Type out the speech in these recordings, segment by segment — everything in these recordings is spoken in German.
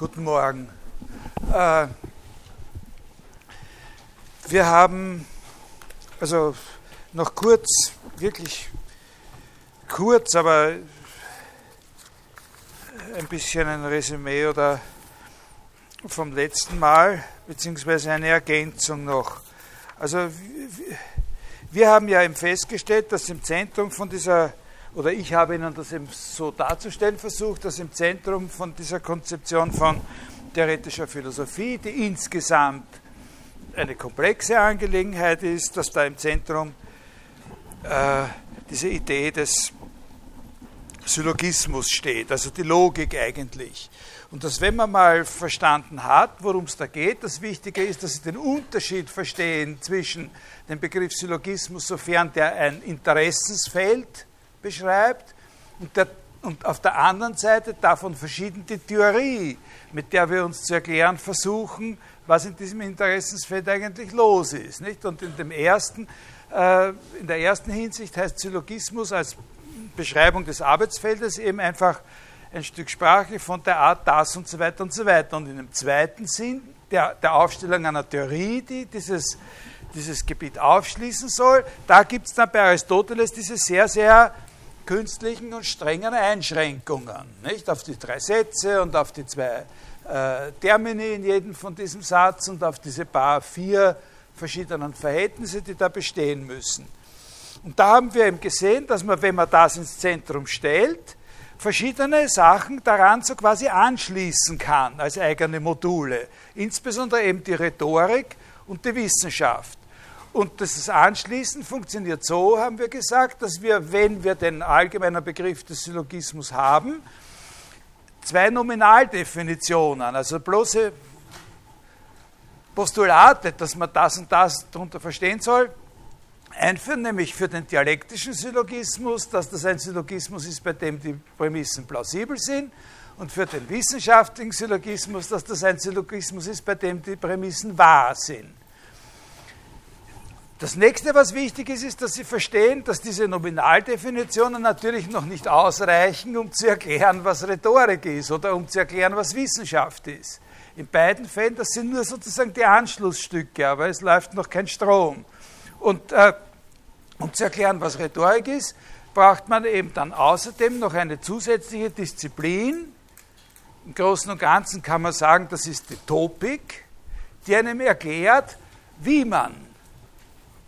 Guten Morgen. Äh, wir haben, also noch kurz, wirklich kurz, aber ein bisschen ein Resümee oder vom letzten Mal, beziehungsweise eine Ergänzung noch. Also wir haben ja eben festgestellt, dass im Zentrum von dieser oder ich habe Ihnen das eben so darzustellen versucht, dass im Zentrum von dieser Konzeption von theoretischer Philosophie, die insgesamt eine komplexe Angelegenheit ist, dass da im Zentrum äh, diese Idee des Syllogismus steht, also die Logik eigentlich. Und dass, wenn man mal verstanden hat, worum es da geht, das Wichtige ist, dass Sie den Unterschied verstehen zwischen dem Begriff Syllogismus, sofern der ein Interessensfeld beschreibt und, der, und auf der anderen Seite davon verschieden die Theorie, mit der wir uns zu erklären versuchen, was in diesem Interessensfeld eigentlich los ist. Nicht? Und in, dem ersten, äh, in der ersten Hinsicht heißt Syllogismus als Beschreibung des Arbeitsfeldes eben einfach ein Stück Sprache von der Art das und so weiter und so weiter. Und in dem zweiten Sinn der, der Aufstellung einer Theorie, die dieses, dieses Gebiet aufschließen soll, da gibt es dann bei Aristoteles diese sehr, sehr künstlichen und strengen Einschränkungen, nicht? Auf die drei Sätze und auf die zwei äh, Termini in jedem von diesem Satz und auf diese paar vier verschiedenen Verhältnisse, die da bestehen müssen. Und da haben wir eben gesehen, dass man, wenn man das ins Zentrum stellt, verschiedene Sachen daran so quasi anschließen kann als eigene Module. Insbesondere eben die Rhetorik und die Wissenschaft. Und das Anschließen funktioniert so, haben wir gesagt, dass wir, wenn wir den allgemeinen Begriff des Syllogismus haben, zwei Nominaldefinitionen, also bloße Postulate, dass man das und das darunter verstehen soll, einführen, nämlich für den dialektischen Syllogismus, dass das ein Syllogismus ist, bei dem die Prämissen plausibel sind, und für den wissenschaftlichen Syllogismus, dass das ein Syllogismus ist, bei dem die Prämissen wahr sind. Das nächste, was wichtig ist, ist, dass Sie verstehen, dass diese Nominaldefinitionen natürlich noch nicht ausreichen, um zu erklären, was Rhetorik ist oder um zu erklären, was Wissenschaft ist. In beiden Fällen, das sind nur sozusagen die Anschlussstücke, aber es läuft noch kein Strom. Und äh, um zu erklären, was Rhetorik ist, braucht man eben dann außerdem noch eine zusätzliche Disziplin. Im Großen und Ganzen kann man sagen, das ist die Topik, die einem erklärt, wie man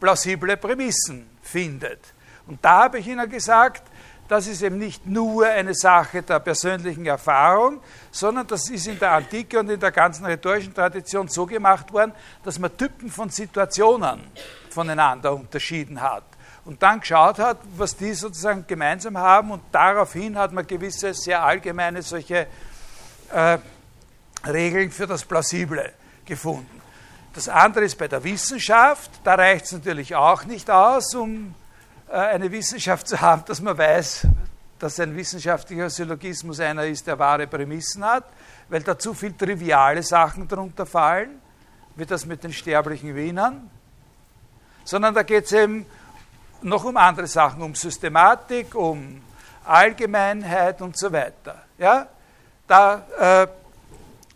plausible Prämissen findet. Und da habe ich Ihnen gesagt, das ist eben nicht nur eine Sache der persönlichen Erfahrung, sondern das ist in der Antike und in der ganzen rhetorischen Tradition so gemacht worden, dass man Typen von Situationen voneinander unterschieden hat und dann geschaut hat, was die sozusagen gemeinsam haben und daraufhin hat man gewisse sehr allgemeine solche äh, Regeln für das Plausible gefunden. Das andere ist bei der Wissenschaft. Da reicht es natürlich auch nicht aus, um äh, eine Wissenschaft zu haben, dass man weiß, dass ein wissenschaftlicher Syllogismus einer ist, der wahre Prämissen hat, weil da zu viel triviale Sachen darunter fallen, wie das mit den sterblichen Wienern, sondern da geht es eben noch um andere Sachen, um Systematik, um Allgemeinheit und so weiter. Ja? Da äh,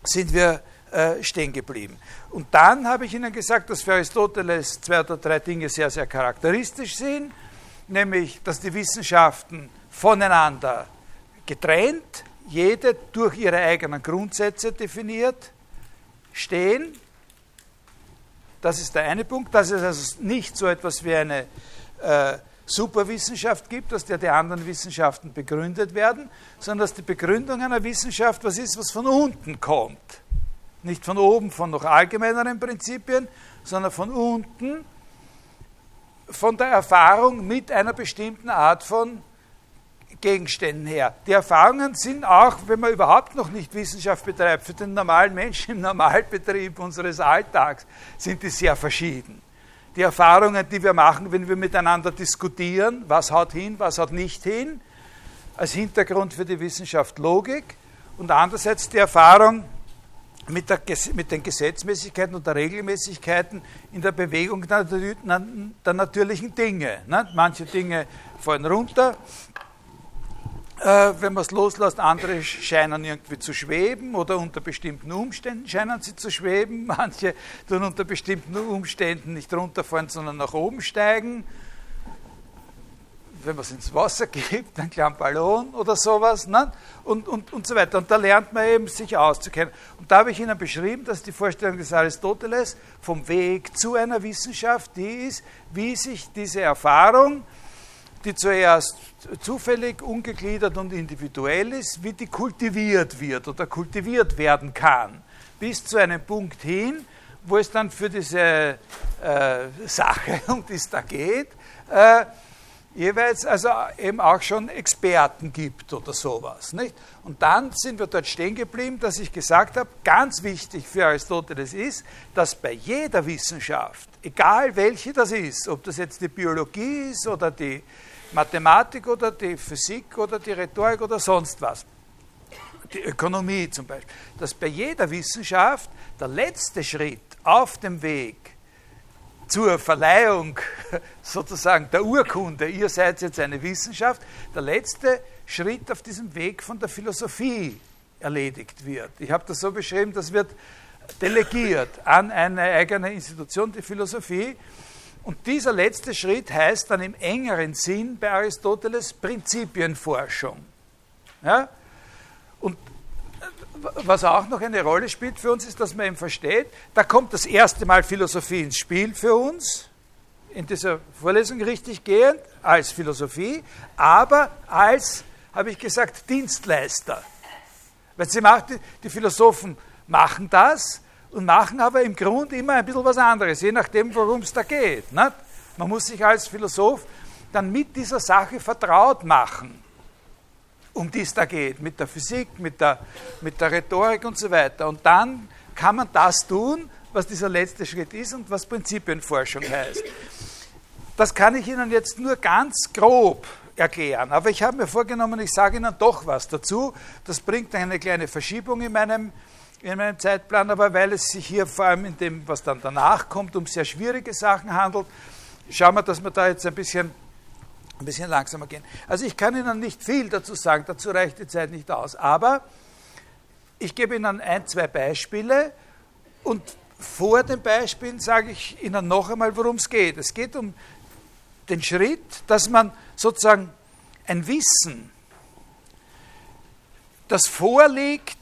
sind wir äh, stehen geblieben. Und dann habe ich Ihnen gesagt, dass für Aristoteles zwei oder drei Dinge sehr, sehr charakteristisch sind, nämlich, dass die Wissenschaften voneinander getrennt, jede durch ihre eigenen Grundsätze definiert, stehen. Das ist der eine Punkt, dass es also nicht so etwas wie eine äh, Superwissenschaft gibt, dass der die anderen Wissenschaften begründet werden, sondern dass die Begründung einer Wissenschaft was ist, was von unten kommt. Nicht von oben, von noch allgemeineren Prinzipien, sondern von unten, von der Erfahrung mit einer bestimmten Art von Gegenständen her. Die Erfahrungen sind auch, wenn man überhaupt noch nicht Wissenschaft betreibt, für den normalen Menschen im Normalbetrieb unseres Alltags sind die sehr verschieden. Die Erfahrungen, die wir machen, wenn wir miteinander diskutieren, was haut hin, was haut nicht hin, als Hintergrund für die Wissenschaft Logik und andererseits die Erfahrung, mit, der, mit, den Gesetzmäßigkeiten und der Regelmäßigkeiten in der Bewegung der, der natürlichen Dinge. Ne? Manche Dinge fallen runter, äh, wenn man es loslässt, andere scheinen irgendwie zu schweben oder unter bestimmten Umständen scheinen sie zu schweben. Manche tun unter bestimmten Umständen nicht runterfahren, sondern nach oben steigen. Wenn man es ins Wasser gibt, einen kleinen Ballon oder sowas ne? und, und, und so weiter. Und da lernt man eben, sich auszukennen. Und da habe ich Ihnen beschrieben, dass die Vorstellung des Aristoteles vom Weg zu einer Wissenschaft die ist, wie sich diese Erfahrung, die zuerst zufällig, ungegliedert und individuell ist, wie die kultiviert wird oder kultiviert werden kann, bis zu einem Punkt hin, wo es dann für diese äh, Sache, um die es da geht, äh, jeweils also eben auch schon Experten gibt oder sowas. Nicht? Und dann sind wir dort stehen geblieben, dass ich gesagt habe, ganz wichtig für Aristoteles ist, dass bei jeder Wissenschaft, egal welche das ist, ob das jetzt die Biologie ist oder die Mathematik oder die Physik oder die Rhetorik oder sonst was, die Ökonomie zum Beispiel, dass bei jeder Wissenschaft der letzte Schritt auf dem Weg zur Verleihung sozusagen der Urkunde, ihr seid jetzt eine Wissenschaft, der letzte Schritt auf diesem Weg von der Philosophie erledigt wird. Ich habe das so beschrieben, das wird delegiert an eine eigene Institution, die Philosophie, und dieser letzte Schritt heißt dann im engeren Sinn bei Aristoteles Prinzipienforschung. Ja? Und was auch noch eine Rolle spielt für uns, ist, dass man eben versteht, da kommt das erste Mal Philosophie ins Spiel für uns, in dieser Vorlesung richtig gehend, als Philosophie, aber als, habe ich gesagt, Dienstleister. Weil sie macht, die Philosophen machen das, und machen aber im Grund immer ein bisschen was anderes, je nachdem, worum es da geht. Nicht? Man muss sich als Philosoph dann mit dieser Sache vertraut machen, um die es da geht, mit der Physik, mit der, mit der Rhetorik und so weiter. Und dann kann man das tun, was dieser letzte Schritt ist und was Prinzipienforschung heißt. Das kann ich Ihnen jetzt nur ganz grob erklären. Aber ich habe mir vorgenommen, ich sage Ihnen doch was dazu. Das bringt eine kleine Verschiebung in meinem in meinem Zeitplan, aber weil es sich hier vor allem in dem, was dann danach kommt, um sehr schwierige Sachen handelt, schauen wir, dass wir da jetzt ein bisschen, ein bisschen langsamer gehen. Also ich kann Ihnen nicht viel dazu sagen, dazu reicht die Zeit nicht aus, aber ich gebe Ihnen ein, zwei Beispiele und vor den Beispielen sage ich Ihnen noch einmal, worum es geht. Es geht um den Schritt, dass man sozusagen ein Wissen, das vorliegt,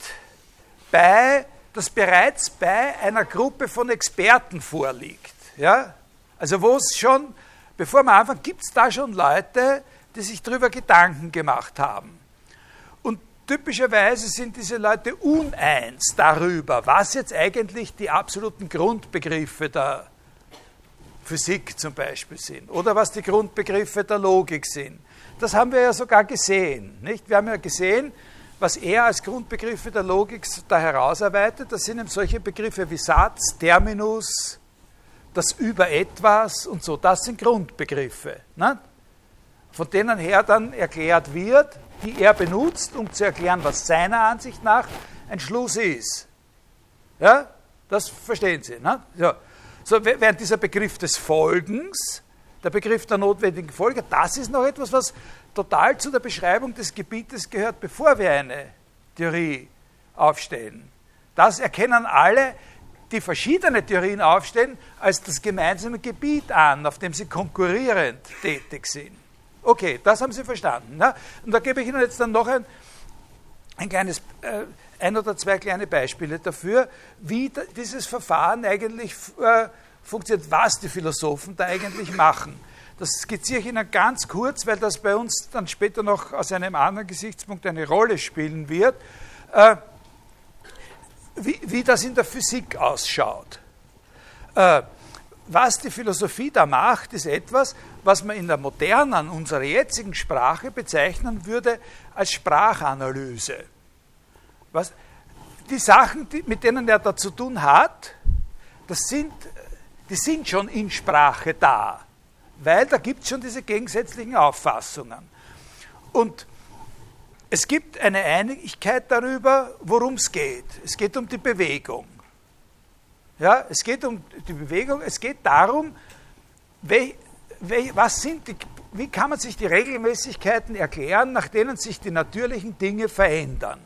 bei, das bereits bei einer Gruppe von Experten vorliegt. Ja? Also wo es schon, bevor man anfängt, gibt es da schon Leute, die sich darüber Gedanken gemacht haben. Und typischerweise sind diese Leute uneins darüber, was jetzt eigentlich die absoluten Grundbegriffe der Physik zum Beispiel sind oder was die Grundbegriffe der Logik sind. Das haben wir ja sogar gesehen. Nicht? Wir haben ja gesehen, was er als Grundbegriffe der Logik da herausarbeitet, das sind eben solche Begriffe wie Satz, Terminus, das über etwas und so, das sind Grundbegriffe, ne? von denen her dann erklärt wird, die er benutzt, um zu erklären, was seiner Ansicht nach ein Schluss ist. Ja, das verstehen Sie. Ne? Ja. So, während dieser Begriff des Folgens, der Begriff der notwendigen Folge, das ist noch etwas, was total zu der Beschreibung des Gebietes gehört, bevor wir eine Theorie aufstellen. Das erkennen alle, die verschiedene Theorien aufstellen, als das gemeinsame Gebiet an, auf dem sie konkurrierend tätig sind. Okay, das haben Sie verstanden. Ne? Und da gebe ich Ihnen jetzt dann noch ein, ein kleines, äh, ein oder zwei kleine Beispiele dafür, wie dieses Verfahren eigentlich äh, funktioniert, was die Philosophen da eigentlich machen. Das skizziere ich Ihnen ganz kurz, weil das bei uns dann später noch aus einem anderen Gesichtspunkt eine Rolle spielen wird, äh, wie, wie, das in der Physik ausschaut. Äh, was die Philosophie da macht, ist etwas, was man in der modernen, unserer jetzigen Sprache bezeichnen würde als Sprachanalyse. Was, die Sachen, die, mit denen er da zu tun hat, das sind, die sind schon in Sprache da weil da gibt es schon diese gegensätzlichen Auffassungen. Und es gibt eine Einigkeit darüber, worum es geht. Es geht um die Bewegung. Ja, es geht um die Bewegung, es geht darum, was sind die, wie kann man sich die Regelmäßigkeiten erklären, nach denen sich die natürlichen Dinge verändern?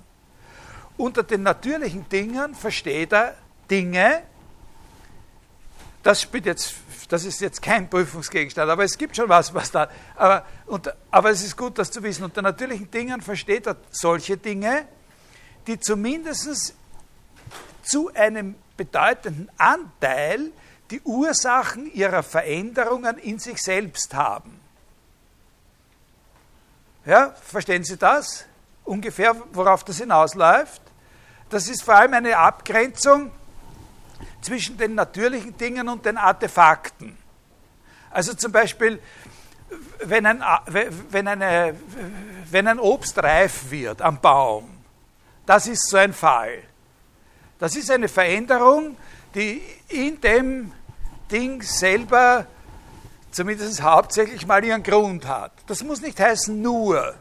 Unter den natürlichen Dingen versteht er Dinge, das, spielt jetzt, das ist jetzt kein Prüfungsgegenstand, aber es gibt schon was, was da. Aber, und, aber es ist gut, das zu wissen. Unter natürlichen Dingen versteht er solche Dinge, die zumindest zu einem bedeutenden Anteil die Ursachen ihrer Veränderungen in sich selbst haben. Ja, verstehen Sie das? Ungefähr, worauf das hinausläuft? Das ist vor allem eine Abgrenzung zwischen den natürlichen Dingen und den Artefakten. Also zum Beispiel, wenn ein, wenn, eine, wenn ein Obst reif wird am Baum, das ist so ein Fall. Das ist eine Veränderung, die in dem Ding selber zumindest hauptsächlich mal ihren Grund hat. Das muss nicht heißen nur,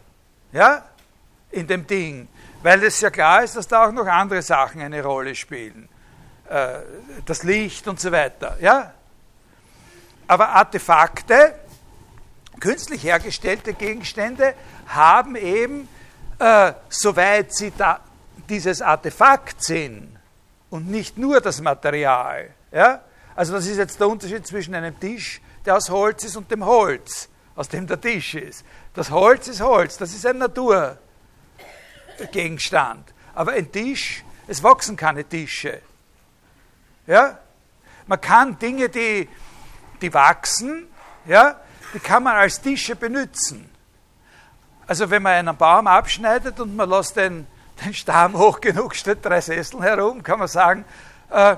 ja, in dem Ding, weil es ja klar ist, dass da auch noch andere Sachen eine Rolle spielen. Äh, das Licht und so weiter, ja. Aber Artefakte, künstlich hergestellte Gegenstände, haben eben, äh, soweit sie da dieses Artefakt sind und nicht nur das Material, ja, also das ist jetzt der Unterschied zwischen einem Tisch, der aus Holz ist, und dem Holz, aus dem der Tisch ist. Das Holz ist Holz, das ist ein Naturgegenstand. Aber ein Tisch, es wachsen keine Tische. Ja? Man kann Dinge, die, die wachsen, ja, die kann man als Tische benutzen. Also wenn man einen Baum abschneidet und man lässt den, den Stamm hoch genug, steht drei Sesseln herum, kann man sagen, äh,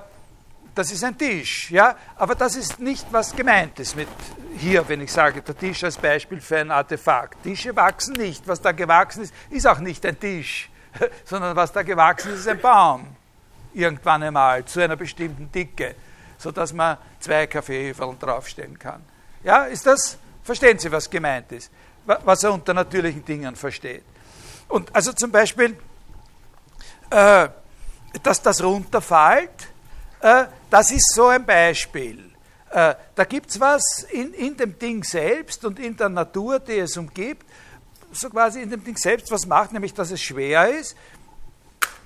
das ist ein Tisch, ja, aber das ist nicht, was gemeint ist mit hier, wenn ich sage, der Tisch als Beispiel für ein Artefakt. Tische wachsen nicht, was da gewachsen ist, ist auch nicht ein Tisch, sondern was da gewachsen ist, ist ein Baum. Irgendwann einmal zu einer bestimmten Dicke, sodass man zwei Kaffeehäferl draufstellen kann. Ja, ist das, verstehen Sie, was gemeint ist, was er unter natürlichen Dingen versteht. Und also zum Beispiel, äh, dass das runterfällt, äh, das ist so ein Beispiel. Äh, da gibt es was in, in dem Ding selbst und in der Natur, die es umgibt, so quasi in dem Ding selbst was macht, nämlich dass es schwer ist,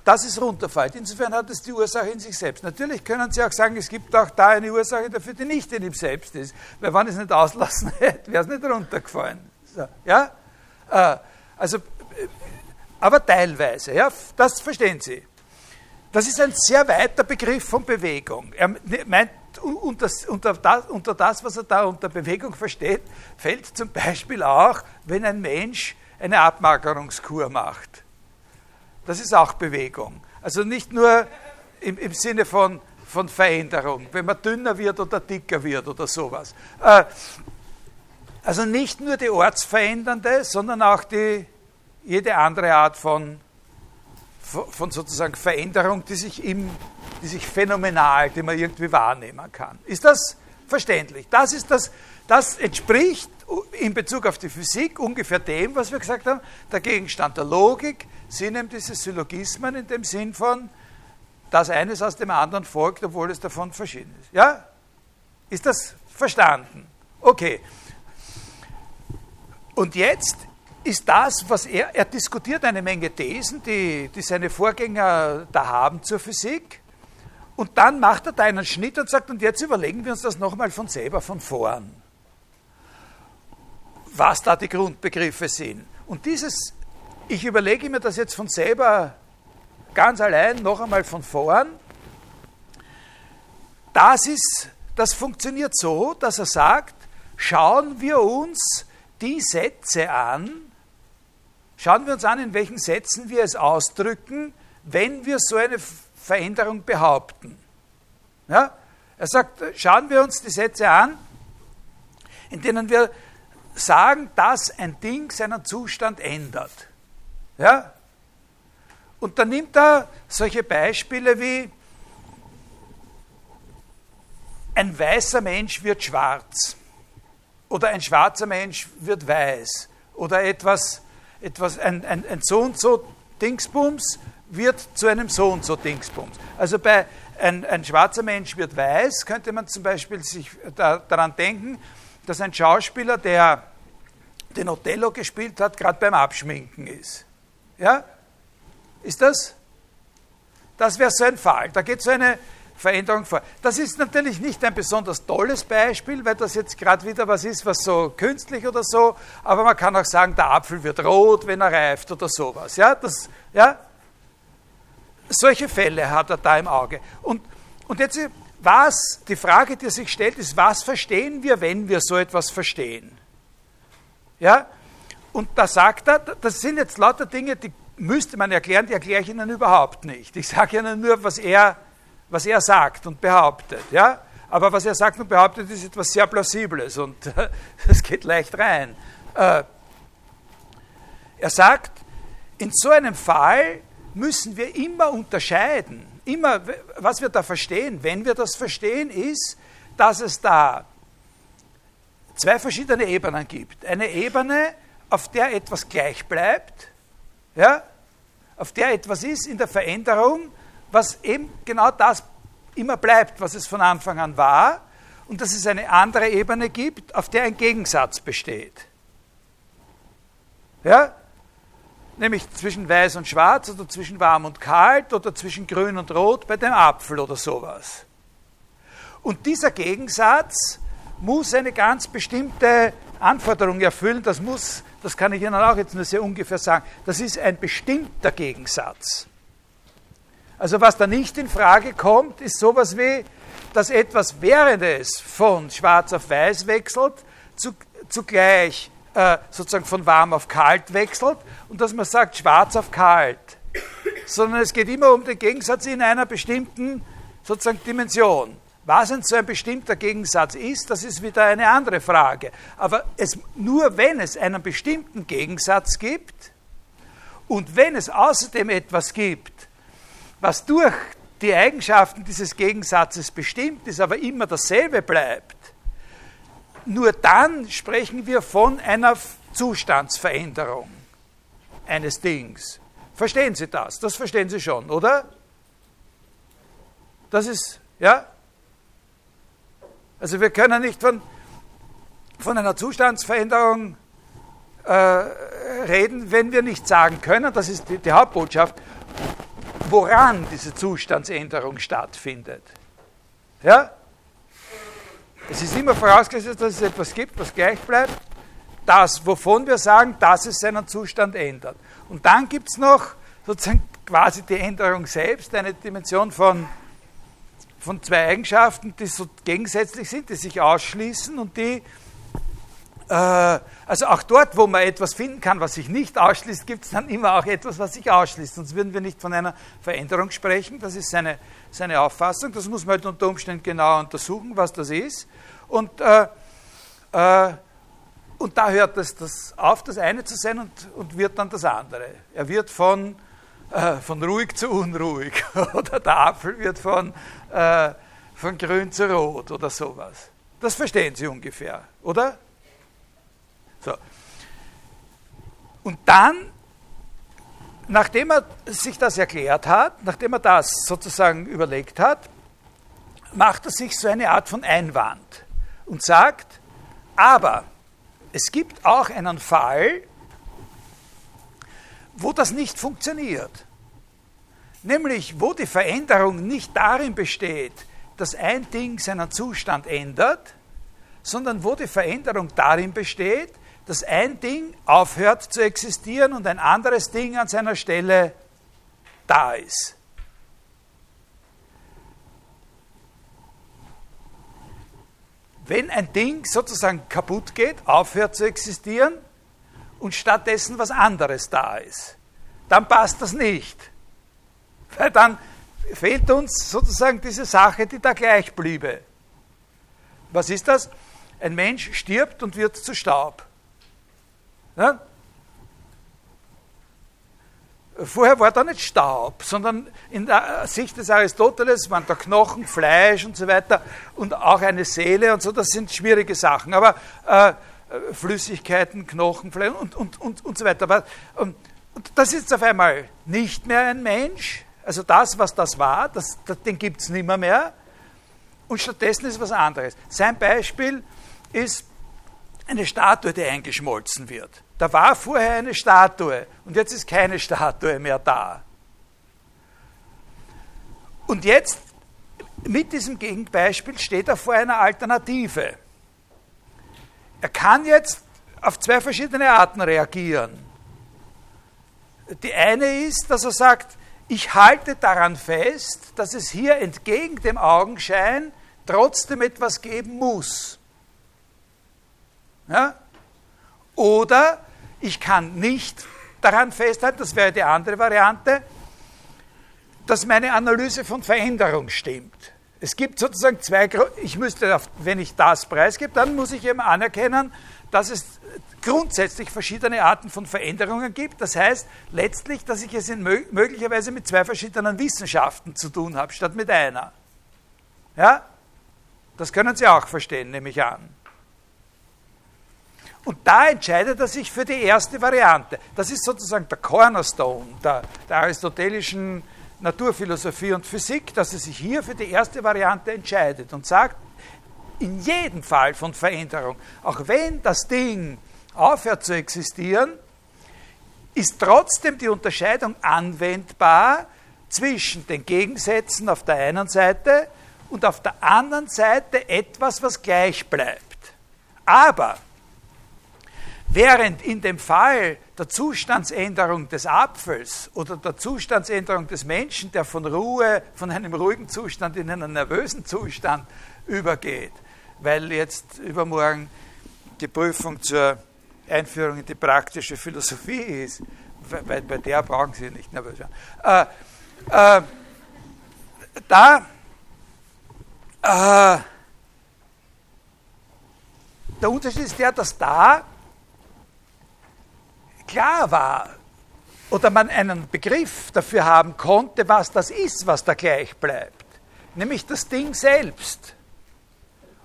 dass es runterfällt. Insofern hat es die Ursache in sich selbst. Natürlich können Sie auch sagen, es gibt auch da eine Ursache dafür, die nicht in ihm selbst ist. Weil wenn es nicht auslassen hätte, wäre es nicht runtergefallen. So, ja? Äh, also, aber teilweise, ja, das verstehen Sie. Das ist ein sehr weiter Begriff von Bewegung. Er meint, unter, unter, das, unter das, was er da unter Bewegung versteht, fällt zum Beispiel auch, wenn ein Mensch eine Abmagerungskur macht. Das ist auch Bewegung. Also nicht nur im, im Sinne von, von Veränderung, wenn man dünner wird oder dicker wird oder sowas. Äh, also nicht nur die ortsverändernde, sondern auch die, jede andere Art von von sozusagen Veränderung, die sich, im, die sich phänomenal, die man irgendwie wahrnehmen kann. Ist das verständlich? Das, ist das, das entspricht in Bezug auf die Physik ungefähr dem, was wir gesagt haben, der Gegenstand der Logik sind eben diese Syllogismen in dem Sinn von, dass eines aus dem anderen folgt, obwohl es davon verschieden ist. Ja? Ist das verstanden? Okay. Und jetzt ist das, was er, er diskutiert eine Menge Thesen, die, die seine Vorgänger da haben zur Physik. Und dann macht er da einen Schnitt und sagt, und jetzt überlegen wir uns das nochmal von selber von vorn. Was da die Grundbegriffe sind. Und dieses, ich überlege mir das jetzt von selber ganz allein noch einmal von vorn. Das ist, das funktioniert so, dass er sagt, schauen wir uns die Sätze an, Schauen wir uns an, in welchen Sätzen wir es ausdrücken, wenn wir so eine Veränderung behaupten. Ja? Er sagt, schauen wir uns die Sätze an, in denen wir sagen, dass ein Ding seinen Zustand ändert. Ja? Und dann nimmt er solche Beispiele wie ein weißer Mensch wird schwarz oder ein schwarzer Mensch wird weiß oder etwas etwas, ein, ein, ein so und so Dingsbums wird zu einem so und so Dingsbums. Also bei ein, ein schwarzer Mensch wird weiß, könnte man zum Beispiel sich da, daran denken, dass ein Schauspieler, der den Othello gespielt hat, gerade beim Abschminken ist. Ja? Ist das? Das wäre so ein Fall. Da geht so eine Veränderung vor. Das ist natürlich nicht ein besonders tolles Beispiel, weil das jetzt gerade wieder was ist, was so künstlich oder so, aber man kann auch sagen, der Apfel wird rot, wenn er reift oder sowas. Ja, das, ja? Solche Fälle hat er da im Auge. Und, und jetzt, was, die Frage, die sich stellt, ist, was verstehen wir, wenn wir so etwas verstehen? Ja? Und da sagt er, das sind jetzt lauter Dinge, die müsste man erklären, die erkläre ich Ihnen überhaupt nicht. Ich sage Ihnen nur, was er, was er sagt und behauptet. Ja? Aber was er sagt und behauptet, ist etwas sehr Plausibles und es geht leicht rein. Äh, er sagt, in so einem Fall müssen wir immer unterscheiden. Immer, was wir da verstehen, wenn wir das verstehen, ist, dass es da zwei verschiedene Ebenen gibt. Eine Ebene, auf der etwas gleich bleibt, ja, auf der etwas ist in der Veränderung, was eben genau das immer bleibt, was es von Anfang an war, und dass es eine andere Ebene gibt, auf der ein Gegensatz besteht. Ja? Nämlich zwischen weiß und schwarz oder zwischen warm und kalt oder zwischen grün und rot bei dem Apfel oder sowas. Und dieser Gegensatz muss eine ganz bestimmte Anforderung erfüllen. Das muss, das kann ich Ihnen auch jetzt nur sehr ungefähr sagen, das ist ein bestimmter Gegensatz. Also was da nicht in Frage kommt, ist sowas wie, dass etwas, während es von schwarz auf weiß wechselt, zu, zugleich äh, sozusagen von warm auf kalt wechselt und dass man sagt schwarz auf kalt, sondern es geht immer um den Gegensatz in einer bestimmten sozusagen Dimension. Was denn so ein bestimmter Gegensatz ist, das ist wieder eine andere Frage. Aber es, nur wenn es einen bestimmten Gegensatz gibt und wenn es außerdem etwas gibt, was durch die Eigenschaften dieses Gegensatzes bestimmt ist, aber immer dasselbe bleibt, nur dann sprechen wir von einer Zustandsveränderung eines Dings. Verstehen Sie das? Das verstehen Sie schon, oder? Das ist, ja? Also wir können nicht von, von einer Zustandsveränderung äh, reden, wenn wir nicht sagen können, das ist die, die Hauptbotschaft, woran diese Zustandsänderung stattfindet. Ja? Es ist immer vorausgesetzt, dass es etwas gibt, was gleich bleibt. Das, wovon wir sagen, dass es seinen Zustand ändert. Und dann gibt es noch sozusagen quasi die Änderung selbst, eine Dimension von, von zwei Eigenschaften, die so gegensätzlich sind, die sich ausschließen und die, also auch dort, wo man etwas finden kann, was sich nicht ausschließt, gibt es dann immer auch etwas, was sich ausschließt. Sonst würden wir nicht von einer Veränderung sprechen. Das ist seine, seine Auffassung. Das muss man halt unter Umständen genau untersuchen, was das ist. Und, äh, äh, und da hört es das auf, das eine zu sein und, und wird dann das andere. Er wird von, äh, von ruhig zu unruhig oder der Apfel wird von, äh, von grün zu rot oder sowas. Das verstehen Sie ungefähr, oder? So. Und dann, nachdem er sich das erklärt hat, nachdem er das sozusagen überlegt hat, macht er sich so eine Art von Einwand und sagt, aber es gibt auch einen Fall, wo das nicht funktioniert. Nämlich, wo die Veränderung nicht darin besteht, dass ein Ding seinen Zustand ändert, sondern wo die Veränderung darin besteht, dass ein Ding aufhört zu existieren und ein anderes Ding an seiner Stelle da ist. wenn ein Ding sozusagen kaputt geht, aufhört zu existieren und stattdessen was anderes da ist, dann passt das nicht. Weil dann fehlt uns sozusagen diese Sache, die da gleich bliebe. Was ist das? Ein Mensch stirbt und wird zu Staub. Ja? Vorher war da nicht Staub, sondern in der Sicht des Aristoteles waren da Knochen, Fleisch und so weiter und auch eine Seele und so, das sind schwierige Sachen. Aber äh, Flüssigkeiten, Knochen, Fleisch und, und, und, und so weiter. Aber, und, und das ist auf einmal nicht mehr ein Mensch, also das, was das war, das, das, den gibt es nicht mehr. Und stattdessen ist was anderes. Sein Beispiel ist eine Statue, die eingeschmolzen wird. Da war vorher eine Statue und jetzt ist keine Statue mehr da. Und jetzt, mit diesem Gegenbeispiel, steht er vor einer Alternative. Er kann jetzt auf zwei verschiedene Arten reagieren. Die eine ist, dass er sagt, ich halte daran fest, dass es hier entgegen dem Augenschein trotzdem etwas geben muss. Ja? Oder ich kann nicht daran festhalten, das wäre die andere Variante, dass meine Analyse von Veränderung stimmt. Es gibt sozusagen zwei, ich müsste, wenn ich das preisgebe, dann muss ich eben anerkennen, dass es grundsätzlich verschiedene Arten von Veränderungen gibt. Das heißt letztlich, dass ich es in möglicherweise mit zwei verschiedenen Wissenschaften zu tun habe, statt mit einer. Ja? Das können Sie auch verstehen, nehme ich an. Und da entscheidet er sich für die erste Variante. Das ist sozusagen der Cornerstone der, der aristotelischen Naturphilosophie und Physik, dass er sich hier für die erste Variante entscheidet und sagt, in jedem Fall von Veränderung, auch wenn das Ding aufhört zu existieren, ist trotzdem die Unterscheidung anwendbar zwischen den Gegensätzen auf der einen Seite und auf der anderen Seite etwas, was gleich bleibt. Aber während in dem Fall der Zustandsänderung des Apfels oder der Zustandsänderung des Menschen, der von Ruhe, von einem ruhigen Zustand in einen nervösen Zustand übergeht, weil jetzt übermorgen die Prüfung zur Einführung in die praktische Philosophie ist, weil bei der brauchen Sie nicht nervös werden. Äh, äh, da äh, der Unterschied ist der, dass da klar war oder man einen Begriff dafür haben konnte, was das ist, was da gleich bleibt, nämlich das Ding selbst.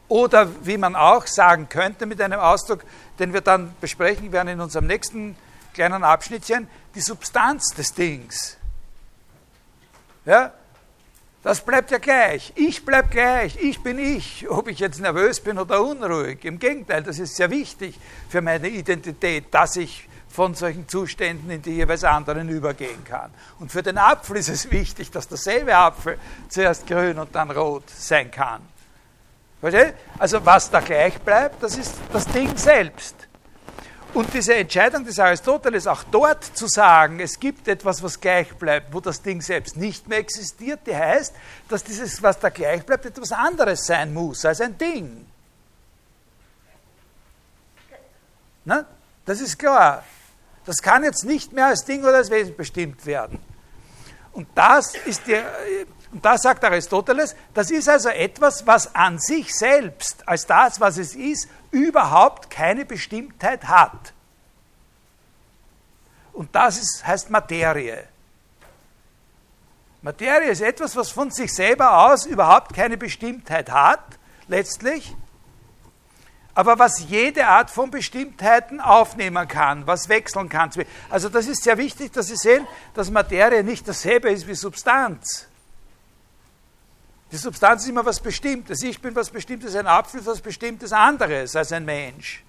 Oder wie man auch sagen könnte mit einem Ausdruck, den wir dann besprechen werden in unserem nächsten kleinen Abschnittchen, die Substanz des Dings. Ja? Das bleibt ja gleich. Ich bleibe gleich. Ich bin ich, ob ich jetzt nervös bin oder unruhig. Im Gegenteil, das ist sehr wichtig für meine Identität, dass ich von solchen Zuständen in die jeweils anderen übergehen kann. Und für den Apfel ist es wichtig, dass derselbe Apfel zuerst grün und dann rot sein kann. Also was da gleich bleibt, das ist das Ding selbst. Und diese Entscheidung des Aristoteles, auch dort zu sagen, es gibt etwas, was gleich bleibt, wo das Ding selbst nicht mehr existiert, die heißt, dass dieses, was da gleich bleibt, etwas anderes sein muss als ein Ding. Na? Das ist klar. Das kann jetzt nicht mehr als Ding oder als Wesen bestimmt werden. Und das ist die, und da sagt Aristoteles, das ist also etwas, was an sich selbst, als das, was es ist, überhaupt keine Bestimmtheit hat. Und das ist, heißt Materie. Materie ist etwas, was von sich selber aus überhaupt keine Bestimmtheit hat, letztlich, aber was jede Art von Bestimmtheiten aufnehmen kann, was wechseln kann. Also das ist sehr wichtig, dass Sie sehen, dass Materie nicht dasselbe ist wie Substanz. Die Substanz ist immer was Bestimmtes. Ich bin was Bestimmtes, ein Apfel ist was Bestimmtes anderes als ein Mensch.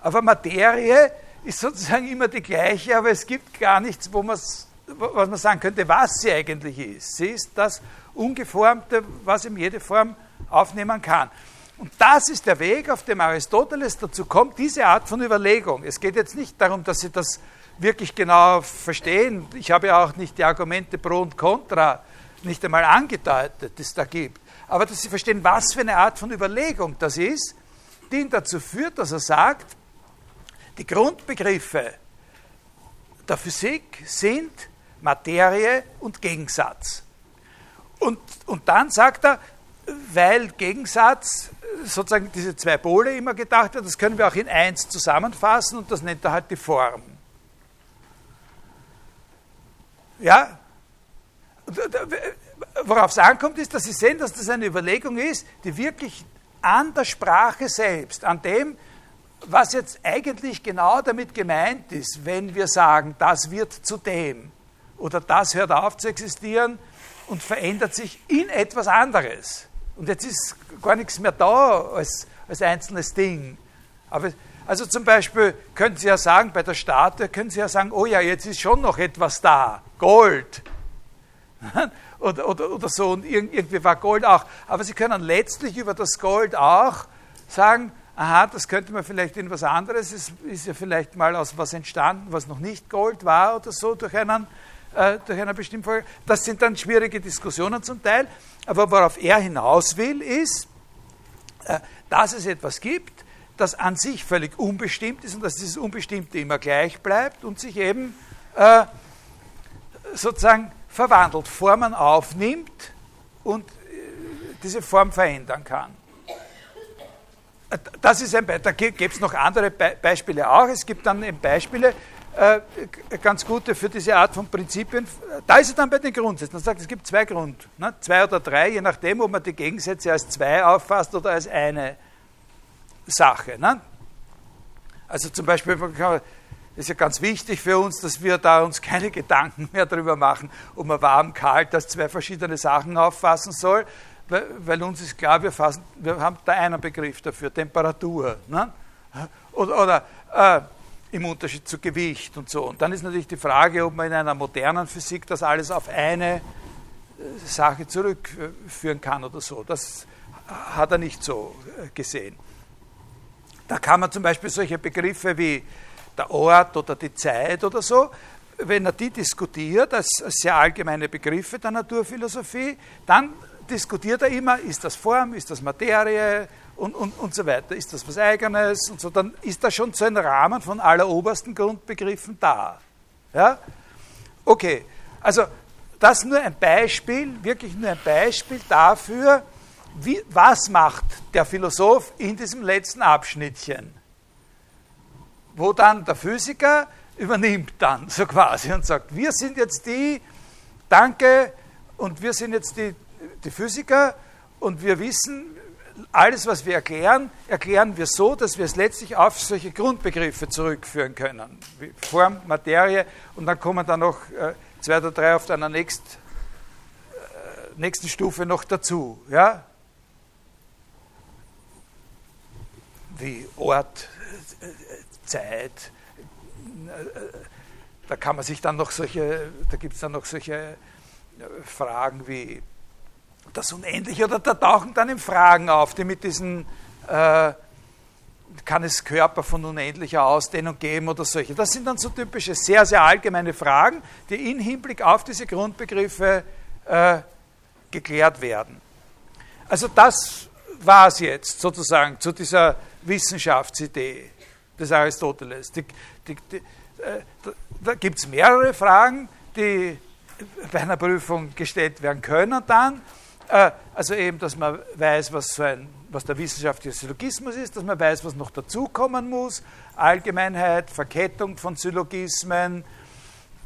Aber Materie ist sozusagen immer die gleiche, aber es gibt gar nichts, wo was man sagen könnte, was sie eigentlich ist. Sie ist das Ungeformte, was ihm jede Form aufnehmen kann. Und das ist der Weg, auf dem Aristoteles dazu kommt, diese Art von Überlegung. Es geht jetzt nicht darum, dass Sie das wirklich genau verstehen. Ich habe ja auch nicht die Argumente pro und contra nicht einmal angedeutet, die es da gibt. Aber dass Sie verstehen, was für eine Art von Überlegung das ist, die ihn dazu führt, dass er sagt, die Grundbegriffe der Physik sind Materie und Gegensatz. Und, und dann sagt er, weil Gegensatz sozusagen diese zwei Pole immer gedacht wird, das können wir auch in eins zusammenfassen und das nennt er halt die Form. Ja, worauf es ankommt, ist, dass Sie sehen, dass das eine Überlegung ist, die wirklich an der Sprache selbst, an dem, was jetzt eigentlich genau damit gemeint ist, wenn wir sagen, das wird zu dem oder das hört auf zu existieren und verändert sich in etwas anderes. Und jetzt ist gar nichts mehr da als, als einzelnes Ding. Aber, also zum Beispiel können Sie ja sagen, bei der Statue können Sie ja sagen, oh ja, jetzt ist schon noch etwas da, Gold. oder, oder, oder so, und irgendwie war Gold auch. Aber Sie können letztlich über das Gold auch sagen, aha, das könnte man vielleicht in was anderes, es ist ja vielleicht mal aus was entstanden, was noch nicht Gold war oder so, durch einen, äh, durch eine bestimmte Folge. Das sind dann schwierige Diskussionen zum Teil, aber worauf er hinaus will, ist, äh, dass es etwas gibt, das an sich völlig unbestimmt ist und dass dieses Unbestimmte immer gleich bleibt und sich eben äh, sozusagen verwandelt, Formen aufnimmt und diese Form verändern kann. Das ist ein Beispiel. Da gibt es noch andere Be Beispiele auch. Es gibt dann eben Beispiele, ganz gute für diese Art von Prinzipien. Da ist es dann bei den Grundsätzen. Man sagt, es gibt zwei Grund, ne? zwei oder drei, je nachdem, ob man die Gegensätze als zwei auffasst oder als eine Sache. Ne? Also zum Beispiel, ist ja ganz wichtig für uns, dass wir da uns keine Gedanken mehr darüber machen, ob man warm, kalt als zwei verschiedene Sachen auffassen soll, weil, weil uns ist klar, wir, fassen, wir haben da einen Begriff dafür, Temperatur. Ne? Oder, oder äh, im Unterschied zu Gewicht und so. Und dann ist natürlich die Frage, ob man in einer modernen Physik das alles auf eine äh, Sache zurückführen kann oder so. Das hat er nicht so äh, gesehen. Da kann man zum Beispiel solche Begriffe wie der Ort oder die Zeit oder so, wenn er die diskutiert als, sehr allgemeine Begriffe der Naturphilosophie, dann diskutiert er immer, ist das Form, ist das Materie und, und, und so weiter, ist das was Eigenes und so, dann ist da schon so ein Rahmen von allerobersten Grundbegriffen da. Ja? Okay, also das nur ein Beispiel, wirklich nur ein Beispiel dafür, wie, was macht der Philosoph in diesem letzten Abschnittchen wo dann der Physiker übernimmt dann so quasi und sagt, wir sind jetzt die, danke, und wir sind jetzt die, die Physiker und wir wissen, alles, was wir erklären, erklären wir so, dass wir es letztlich auf solche Grundbegriffe zurückführen können. Wie Form, Materie und dann kommen da noch äh, zwei oder drei auf einer nächst, äh, nächsten Stufe noch dazu. Ja? Wie Ort, Zeit. Da kann man sich dann noch solche, da gibt es dann noch solche äh, Fragen wie das Unendliche oder da tauchen dann eben Fragen auf, die mit diesen äh, kann es Körper von unendlicher Ausdehnung geben oder solche. Das sind dann so typische, sehr, sehr allgemeine Fragen, die in Hinblick auf diese Grundbegriffe äh, geklärt werden. Also das war es jetzt sozusagen zu dieser Wissenschaftsidee des Aristoteles. Die, die, die, äh, da gibt es mehrere Fragen, die bei einer Prüfung gestellt werden können dann. Äh, also eben, dass man weiß, was, so ein, was der wissenschaftliche Syllogismus ist, dass man weiß, was noch dazukommen muss, Allgemeinheit, Verkettung von Syllogismen,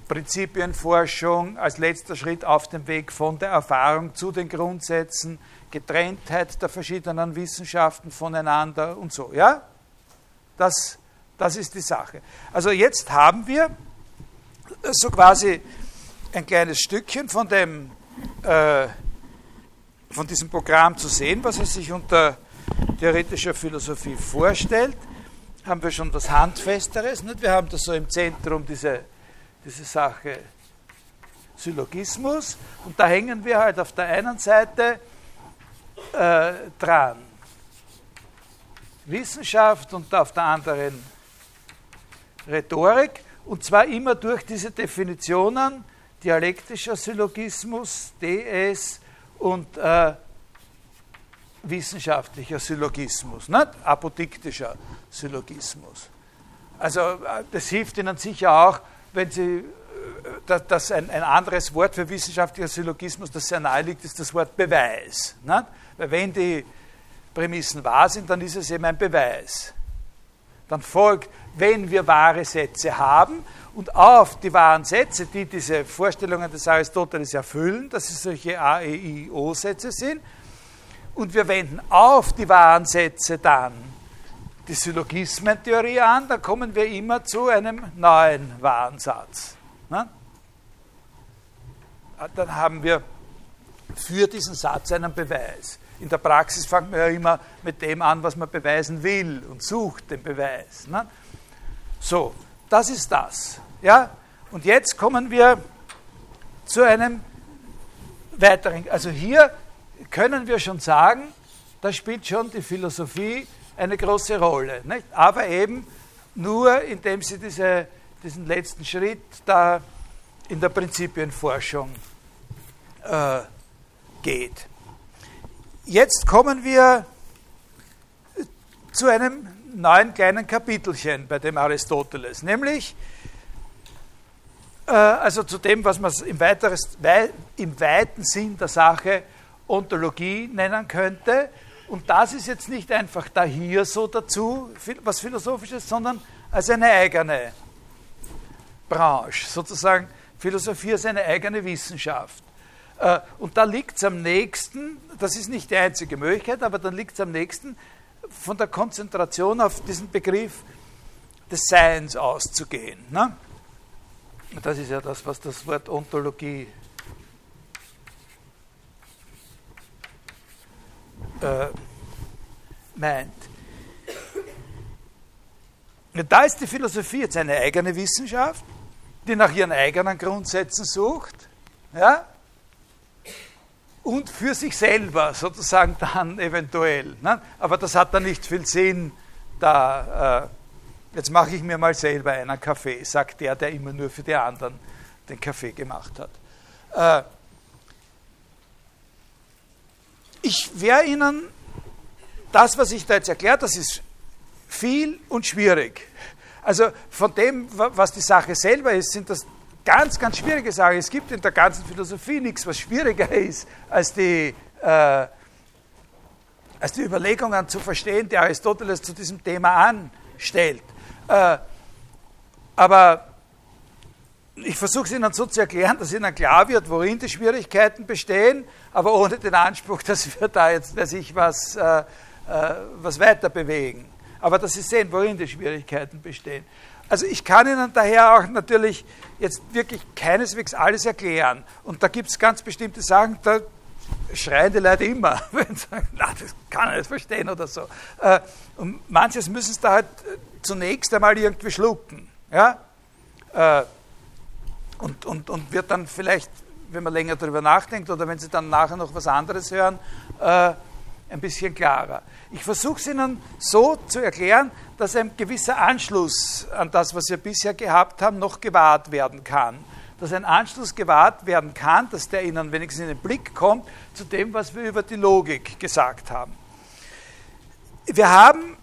Prinzipienforschung als letzter Schritt auf dem Weg von der Erfahrung zu den Grundsätzen, Getrenntheit der verschiedenen Wissenschaften voneinander und so. Ja? Das das ist die Sache. Also jetzt haben wir so quasi ein kleines Stückchen von, dem, äh, von diesem Programm zu sehen, was er sich unter theoretischer Philosophie vorstellt. Haben wir schon was Handfesteres. Nicht? Wir haben da so im Zentrum diese, diese Sache Syllogismus und da hängen wir halt auf der einen Seite äh, dran Wissenschaft und auf der anderen Rhetorik, und zwar immer durch diese Definitionen dialektischer Syllogismus, DS und äh, wissenschaftlicher Syllogismus, nicht? apodiktischer Syllogismus. Also äh, das hilft Ihnen sicher auch, wenn Sie, äh, dass ein, ein anderes Wort für wissenschaftlicher Syllogismus, das sehr nahe liegt, ist das Wort Beweis. Nicht? Weil wenn die Prämissen wahr sind, dann ist es eben ein Beweis. Dann folgt, wenn wir wahre Sätze haben und auf die wahren Sätze, die diese Vorstellungen des Aristoteles erfüllen, dass es solche A, E, I, O-Sätze sind, und wir wenden auf die wahren Sätze dann die Syllogismentheorie an, dann kommen wir immer zu einem neuen wahren Satz. Ne? Dann haben wir für diesen Satz einen Beweis. In der Praxis fängt man ja immer mit dem an, was man beweisen will und sucht den Beweis. Ne? So, das ist das. Ja? Und jetzt kommen wir zu einem weiteren. Also hier können wir schon sagen, da spielt schon die Philosophie eine große Rolle. Nicht? Aber eben nur, indem sie diese, diesen letzten Schritt da in der Prinzipienforschung äh, geht. Jetzt kommen wir zu einem neuen kleinen Kapitelchen bei dem Aristoteles, nämlich also zu dem, was man im, weiteres, wei, im weiten Sinn der Sache Ontologie nennen könnte. Und das ist jetzt nicht einfach da hier so dazu, was Philosophisches, sondern als eine eigene Branche, sozusagen Philosophie als eine eigene Wissenschaft. Äh, und da liegt es am nächsten, das ist nicht die einzige Möglichkeit, aber dann liegt es am nächsten, von der Konzentration auf diesen Begriff des Seins auszugehen. Ne? Das ist ja das, was das Wort Ontologie äh, meint. Da ist die Philosophie jetzt eine eigene Wissenschaft, die nach ihren eigenen Grundsätzen sucht. Ja? und für sich selber sozusagen dann eventuell. Ne? Aber das hat dann nicht viel Sinn, da, äh, jetzt mache ich mir mal selber einen Kaffee, sagt der, der immer nur für die anderen den Kaffee gemacht hat. Äh, ich werde Ihnen das, was ich da jetzt erklärt, das ist viel und schwierig. Also von dem, was die Sache selber ist, sind das ganz, ganz schwierige Sache. Es gibt in der ganzen Philosophie nichts, was schwieriger ist, als die, äh, als die Überlegungen zu verstehen, die Aristoteles zu diesem Thema anstellt. Äh, aber ich versuche es Ihnen so zu erklären, dass Ihnen klar wird, worin die Schwierigkeiten bestehen, aber ohne den Anspruch, dass wir da jetzt dass ich was, äh, äh, was weiter bewegen. Aber dass Sie sehen, worin die Schwierigkeiten bestehen. Also ich kann Ihnen daher auch natürlich jetzt wirklich keineswegs alles erklären. Und da gibt es ganz bestimmte Sachen, da schreien die Leute immer, wenn sie sagen, na, das kann ich nicht verstehen oder so. Äh, und manches müssen sie da halt äh, zunächst einmal irgendwie schlucken. Ja? Äh, und, und, und wird dann vielleicht, wenn man länger darüber nachdenkt oder wenn sie dann nachher noch was anderes hören, ein bisschen klarer. Ich versuche es Ihnen so zu erklären, dass ein gewisser Anschluss an das, was wir bisher gehabt haben, noch gewahrt werden kann. Dass ein Anschluss gewahrt werden kann, dass der Ihnen wenigstens in den Blick kommt zu dem, was wir über die Logik gesagt haben. Wir haben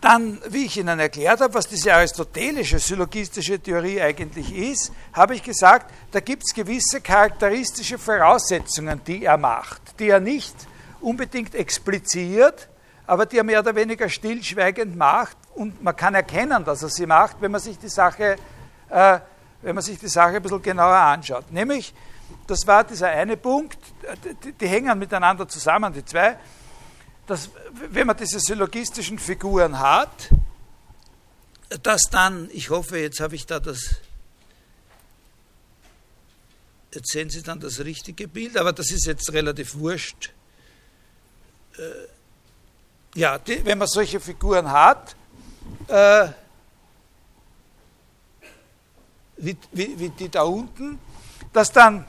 dann, wie ich Ihnen erklärt habe, was diese aristotelische syllogistische Theorie eigentlich ist, habe ich gesagt, da gibt es gewisse charakteristische Voraussetzungen, die er macht, die er nicht unbedingt expliziert, aber die er mehr oder weniger stillschweigend macht und man kann erkennen, dass er sie macht, wenn man sich die Sache, äh, wenn man sich die Sache ein bisschen genauer anschaut. Nämlich, das war dieser eine Punkt, die, die hängen miteinander zusammen, die zwei, dass wenn man diese syllogistischen Figuren hat, dass dann, ich hoffe, jetzt habe ich da das, jetzt sehen Sie dann das richtige Bild, aber das ist jetzt relativ wurscht. Äh, ja, die, wenn man solche Figuren hat, äh, wie, wie, wie, die da unten, dass dann,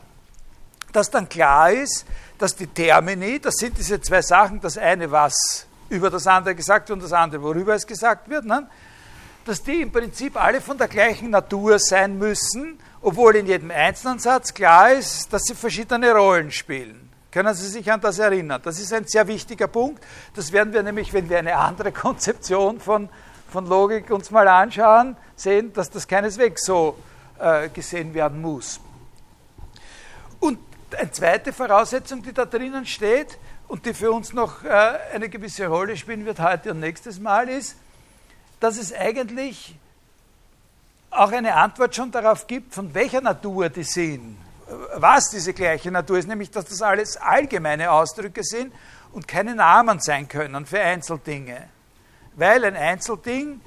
dass dann klar ist, dass die Termini, das sind diese zwei Sachen, das eine, was über das andere gesagt wird und das andere, worüber es gesagt wird, ne? dass die im Prinzip alle von der gleichen Natur sein müssen, obwohl in jedem einzelnen Satz klar ist, dass sie verschiedene Rollen spielen. Können Sie sich an das erinnern? Das ist ein sehr wichtiger Punkt. Das werden wir nämlich, wenn wir eine andere Konzeption von, von Logik uns mal anschauen, sehen, dass das keineswegs so äh, gesehen werden muss. Und eine zweite Voraussetzung, die da drinnen steht und die für uns noch äh, eine gewisse Rolle spielen wird heute und nächstes Mal, ist, dass es eigentlich auch eine Antwort schon darauf gibt, von welcher Natur die sind was diese gleiche Natur ist, nämlich dass das alles allgemeine Ausdrücke sind und keine Namen sein können für Einzeldinge. Weil ein Einzelding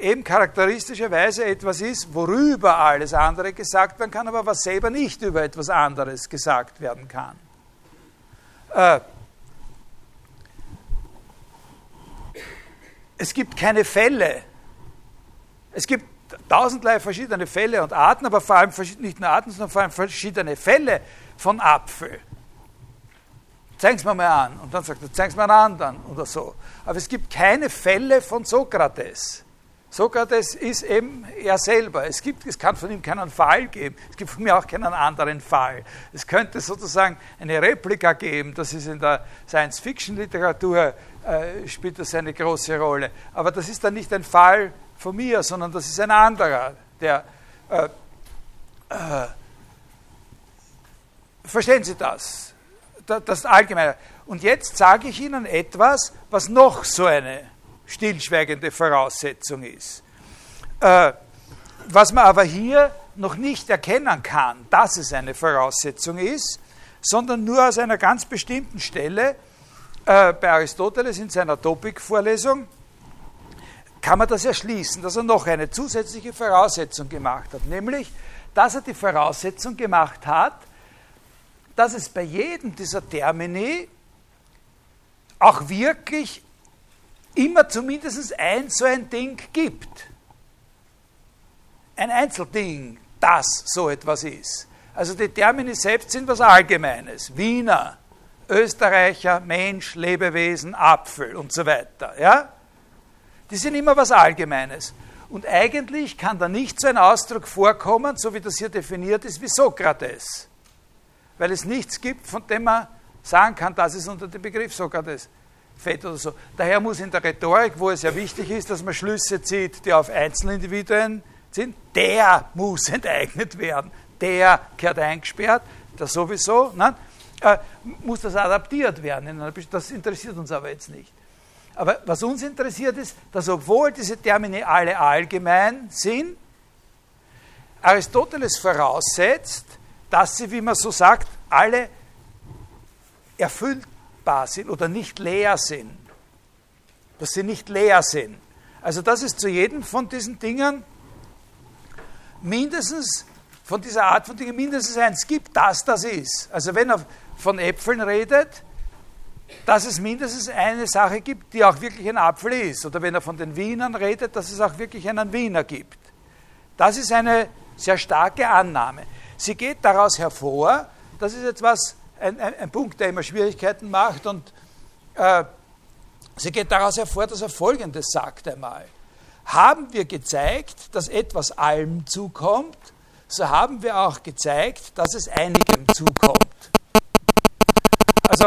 eben charakteristischerweise etwas ist, worüber alles andere gesagt werden kann, aber was selber nicht über etwas anderes gesagt werden kann. Äh, es gibt keine Fälle. Es gibt tausendlei verschiedene Fälle und Arten, aber vor allem nicht nur Arten, sondern vor allem verschiedene Fälle von Apfel. Zeig's mir mal an. Und dann sagt er, zeig's mir einen anderen oder so. Aber es gibt keine Fälle von Sokrates. Sokrates ist eben er selber. Es, gibt, es kann von ihm keinen Fall geben. Es gibt von mir auch keinen anderen Fall. Es könnte sozusagen eine Replika geben. Das ist in der Science-Fiction-Literatur, äh, spielt das eine große Rolle. Aber das ist dann nicht ein Fall von mir, sondern das ist ein anderer, der. Äh, äh, verstehen Sie das? Das, das Allgemeine. Und jetzt sage ich Ihnen etwas, was noch so eine stillschweigende Voraussetzung ist. Äh, was man aber hier noch nicht erkennen kann, dass es eine Voraussetzung ist, sondern nur aus einer ganz bestimmten Stelle äh, bei Aristoteles in seiner Topik-Vorlesung kann man das erschließen, dass er noch eine zusätzliche Voraussetzung gemacht hat, nämlich, dass er die Voraussetzung gemacht hat, dass es bei jedem dieser Termini auch wirklich immer zumindest ein so ein Ding gibt. Ein Einzelding, das so etwas ist. Also die Termini selbst sind was Allgemeines. Wiener, Österreicher, Mensch, Lebewesen, Apfel und so weiter. Ja? Die sind immer was Allgemeines. Und eigentlich kann da nicht so ein Ausdruck vorkommen, so wie das hier definiert ist, wie Sokrates. Weil es nichts gibt, von dem man sagen kann, das ist unter dem Begriff Sokrates fällt oder so. Daher muss in der Rhetorik, wo es ja wichtig ist, dass man Schlüsse zieht, die auf Einzelindividuen sind, der muss enteignet werden. Der gehört eingesperrt, der sowieso, ne? äh, muss das adaptiert werden. Das interessiert uns aber jetzt nicht. Aber was uns interessiert ist, dass obwohl diese Termini alle allgemein sind, Aristoteles voraussetzt, dass sie, wie man so sagt, alle erfüllbar sind oder nicht leer sind. Dass sie nicht leer sind. Also dass es zu jedem von diesen Dingen mindestens, von dieser Art von Dingen mindestens eins gibt, das das ist. Also wenn er von Äpfeln redet, dass es mindestens eine Sache gibt, die auch wirklich ein Apfel ist. Oder wenn er von den Wienern redet, dass es auch wirklich einen Wiener gibt. Das ist eine sehr starke Annahme. Sie geht daraus hervor, das ist etwas, ein, ein, ein Punkt, der immer Schwierigkeiten macht, und äh, sie geht daraus hervor, dass er Folgendes sagt einmal. Haben wir gezeigt, dass etwas allem zukommt, so haben wir auch gezeigt, dass es einigem zukommt. Also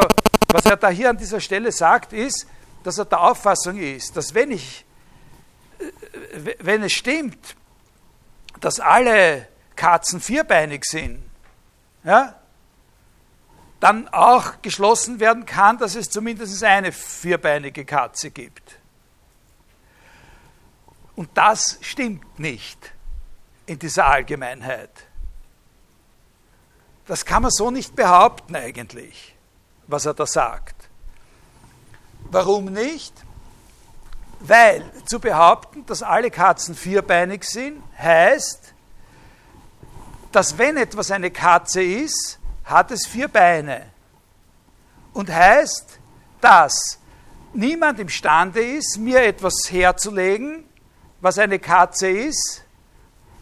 was er da hier an dieser Stelle sagt, ist, dass er der Auffassung ist, dass wenn ich, äh, wenn es stimmt, dass alle Katzen vierbeinig sind, ja, dann auch geschlossen werden kann, dass es zumindest eine vierbeinige Katze gibt. Und das stimmt nicht in dieser Allgemeinheit. Das kann man so nicht behaupten eigentlich was er da sagt. Warum nicht? Weil zu behaupten, dass alle Katzen vierbeinig sind, heißt, dass wenn etwas eine Katze ist, hat es vier Beine. Und heißt, dass niemand imstande ist, mir etwas herzulegen, was eine Katze ist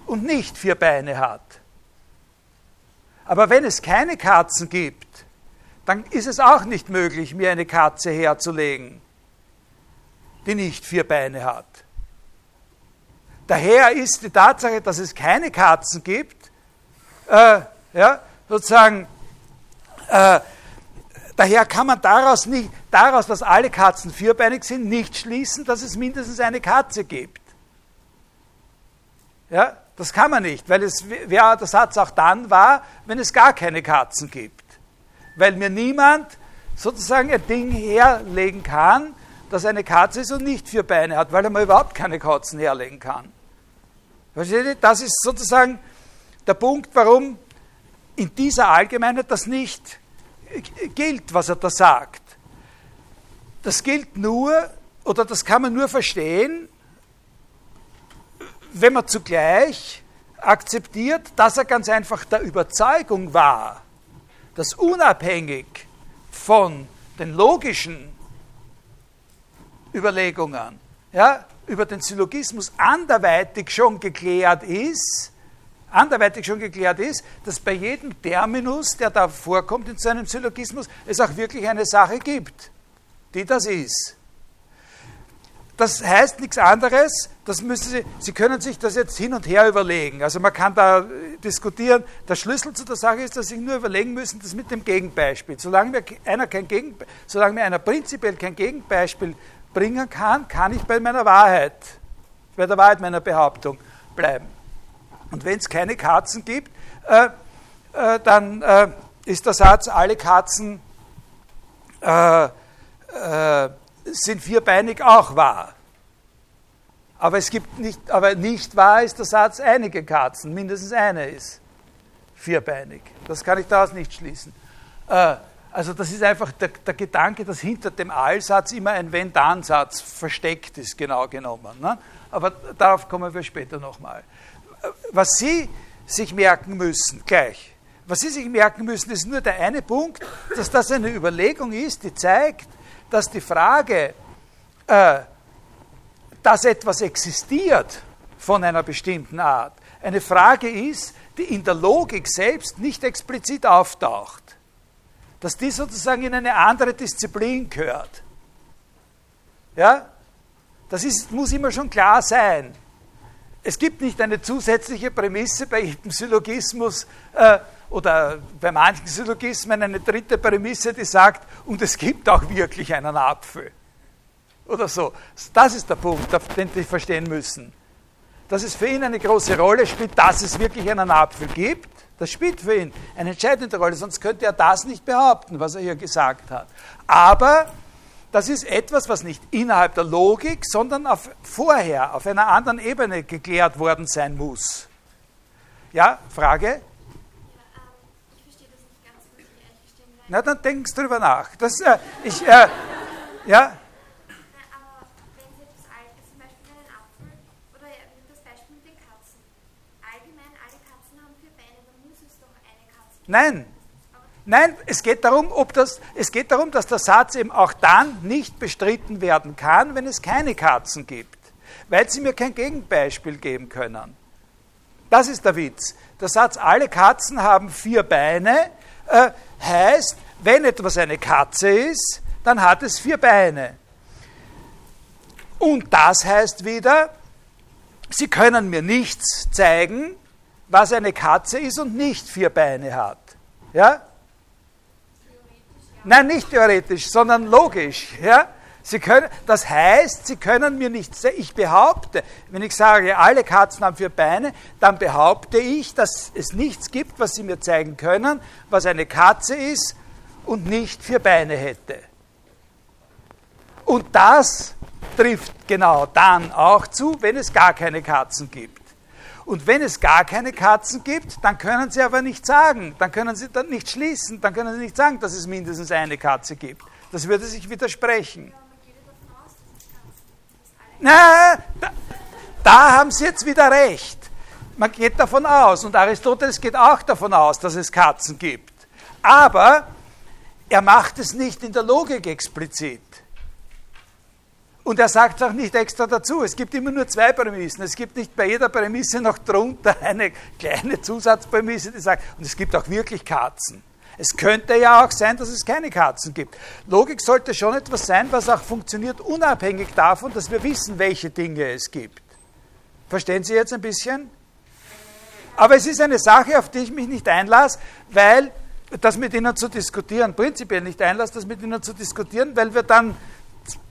und nicht vier Beine hat. Aber wenn es keine Katzen gibt, dann ist es auch nicht möglich, mir eine Katze herzulegen, die nicht vier Beine hat. Daher ist die Tatsache, dass es keine Katzen gibt, äh, ja, sozusagen, äh, daher kann man daraus, nicht, daraus, dass alle Katzen vierbeinig sind, nicht schließen, dass es mindestens eine Katze gibt. Ja, das kann man nicht, weil es, ja, der Satz auch dann war, wenn es gar keine Katzen gibt weil mir niemand sozusagen ein Ding herlegen kann, das eine Katze ist und nicht vier Beine hat, weil er mir überhaupt keine Katzen herlegen kann. Versteht ihr? Das ist sozusagen der Punkt, warum in dieser Allgemeinheit das nicht gilt, was er da sagt. Das gilt nur, oder das kann man nur verstehen, wenn man zugleich akzeptiert, dass er ganz einfach der Überzeugung war, dass unabhängig von den logischen Überlegungen ja, über den Syllogismus anderweitig schon geklärt ist, anderweitig schon geklärt ist, dass bei jedem Terminus, der da vorkommt in so einem Syllogismus, es auch wirklich eine Sache gibt, die das ist. Das heißt nichts anderes, das müssen Sie, Sie können sich das jetzt hin und her überlegen. Also man kann da diskutieren. Der Schlüssel zu der Sache ist, dass Sie nur überlegen müssen, das mit dem Gegenbeispiel. Solange mir einer, kein Gegenbe solange mir einer prinzipiell kein Gegenbeispiel bringen kann, kann ich bei meiner Wahrheit, bei der Wahrheit meiner Behauptung bleiben. Und wenn es keine Katzen gibt, äh, äh, dann äh, ist der Satz, alle Katzen äh, äh, sind vierbeinig auch wahr. Aber es gibt nicht, aber nicht wahr ist der Satz, einige Katzen, mindestens eine ist vierbeinig. Das kann ich daraus nicht schließen. Äh, also das ist einfach der, der, Gedanke, dass hinter dem Allsatz immer ein Wenn-Dann-Satz versteckt ist, genau genommen. Ne? Aber darauf kommen wir später nochmal. Was Sie sich merken müssen, gleich, was Sie sich merken müssen, ist nur der eine Punkt, dass das eine Überlegung ist, die zeigt, dass die Frage, äh, dass etwas existiert von einer bestimmten Art, eine Frage ist, die in der Logik selbst nicht explizit auftaucht. Dass die sozusagen in eine andere Disziplin gehört. Ja? Das ist, muss immer schon klar sein. Es gibt nicht eine zusätzliche Prämisse bei jedem Syllogismus äh, oder bei manchen Syllogismen eine dritte Prämisse, die sagt, und es gibt auch wirklich einen Apfel oder so. Das ist der Punkt, den Sie verstehen müssen. Dass es für ihn eine große Rolle spielt, dass es wirklich einen Apfel gibt, das spielt für ihn eine entscheidende Rolle, sonst könnte er das nicht behaupten, was er hier gesagt hat. Aber das ist etwas, was nicht innerhalb der Logik, sondern auf, vorher, auf einer anderen Ebene geklärt worden sein muss. Ja, Frage? Ähm. Na, dann denken Sie drüber nach. Das, äh, ich, äh, ja? Nein. Nein, es geht, darum, ob das, es geht darum, dass der Satz eben auch dann nicht bestritten werden kann, wenn es keine Katzen gibt, weil sie mir kein Gegenbeispiel geben können. Das ist der Witz. Der Satz, alle Katzen haben vier Beine, äh, heißt, wenn etwas eine Katze ist, dann hat es vier Beine. Und das heißt wieder, Sie können mir nichts zeigen, was eine Katze ist und nicht vier Beine hat. Ja? Nein, nicht theoretisch, sondern logisch. Ja? Sie können, das heißt, Sie können mir nicht sagen, ich behaupte, wenn ich sage, alle Katzen haben vier Beine, dann behaupte ich, dass es nichts gibt, was Sie mir zeigen können, was eine Katze ist und nicht vier Beine hätte. Und das trifft genau dann auch zu, wenn es gar keine Katzen gibt. Und wenn es gar keine Katzen gibt, dann können Sie aber nicht sagen, dann können Sie dann nicht schließen, dann können Sie nicht sagen, dass es mindestens eine Katze gibt. Das würde sich widersprechen. Na, da, da haben Sie jetzt wieder recht. Man geht davon aus, und Aristoteles geht auch davon aus, dass es Katzen gibt. Aber er macht es nicht in der Logik explizit. Und er sagt es auch nicht extra dazu. Es gibt immer nur zwei Prämissen. Es gibt nicht bei jeder Prämisse noch drunter eine kleine Zusatzprämisse, die sagt, und es gibt auch wirklich Katzen. Es könnte ja auch sein, dass es keine Katzen gibt. Logik sollte schon etwas sein, was auch funktioniert, unabhängig davon, dass wir wissen, welche Dinge es gibt. Verstehen Sie jetzt ein bisschen? Aber es ist eine Sache, auf die ich mich nicht einlasse, weil das mit Ihnen zu diskutieren, prinzipiell nicht einlasse, das mit Ihnen zu diskutieren, weil wir dann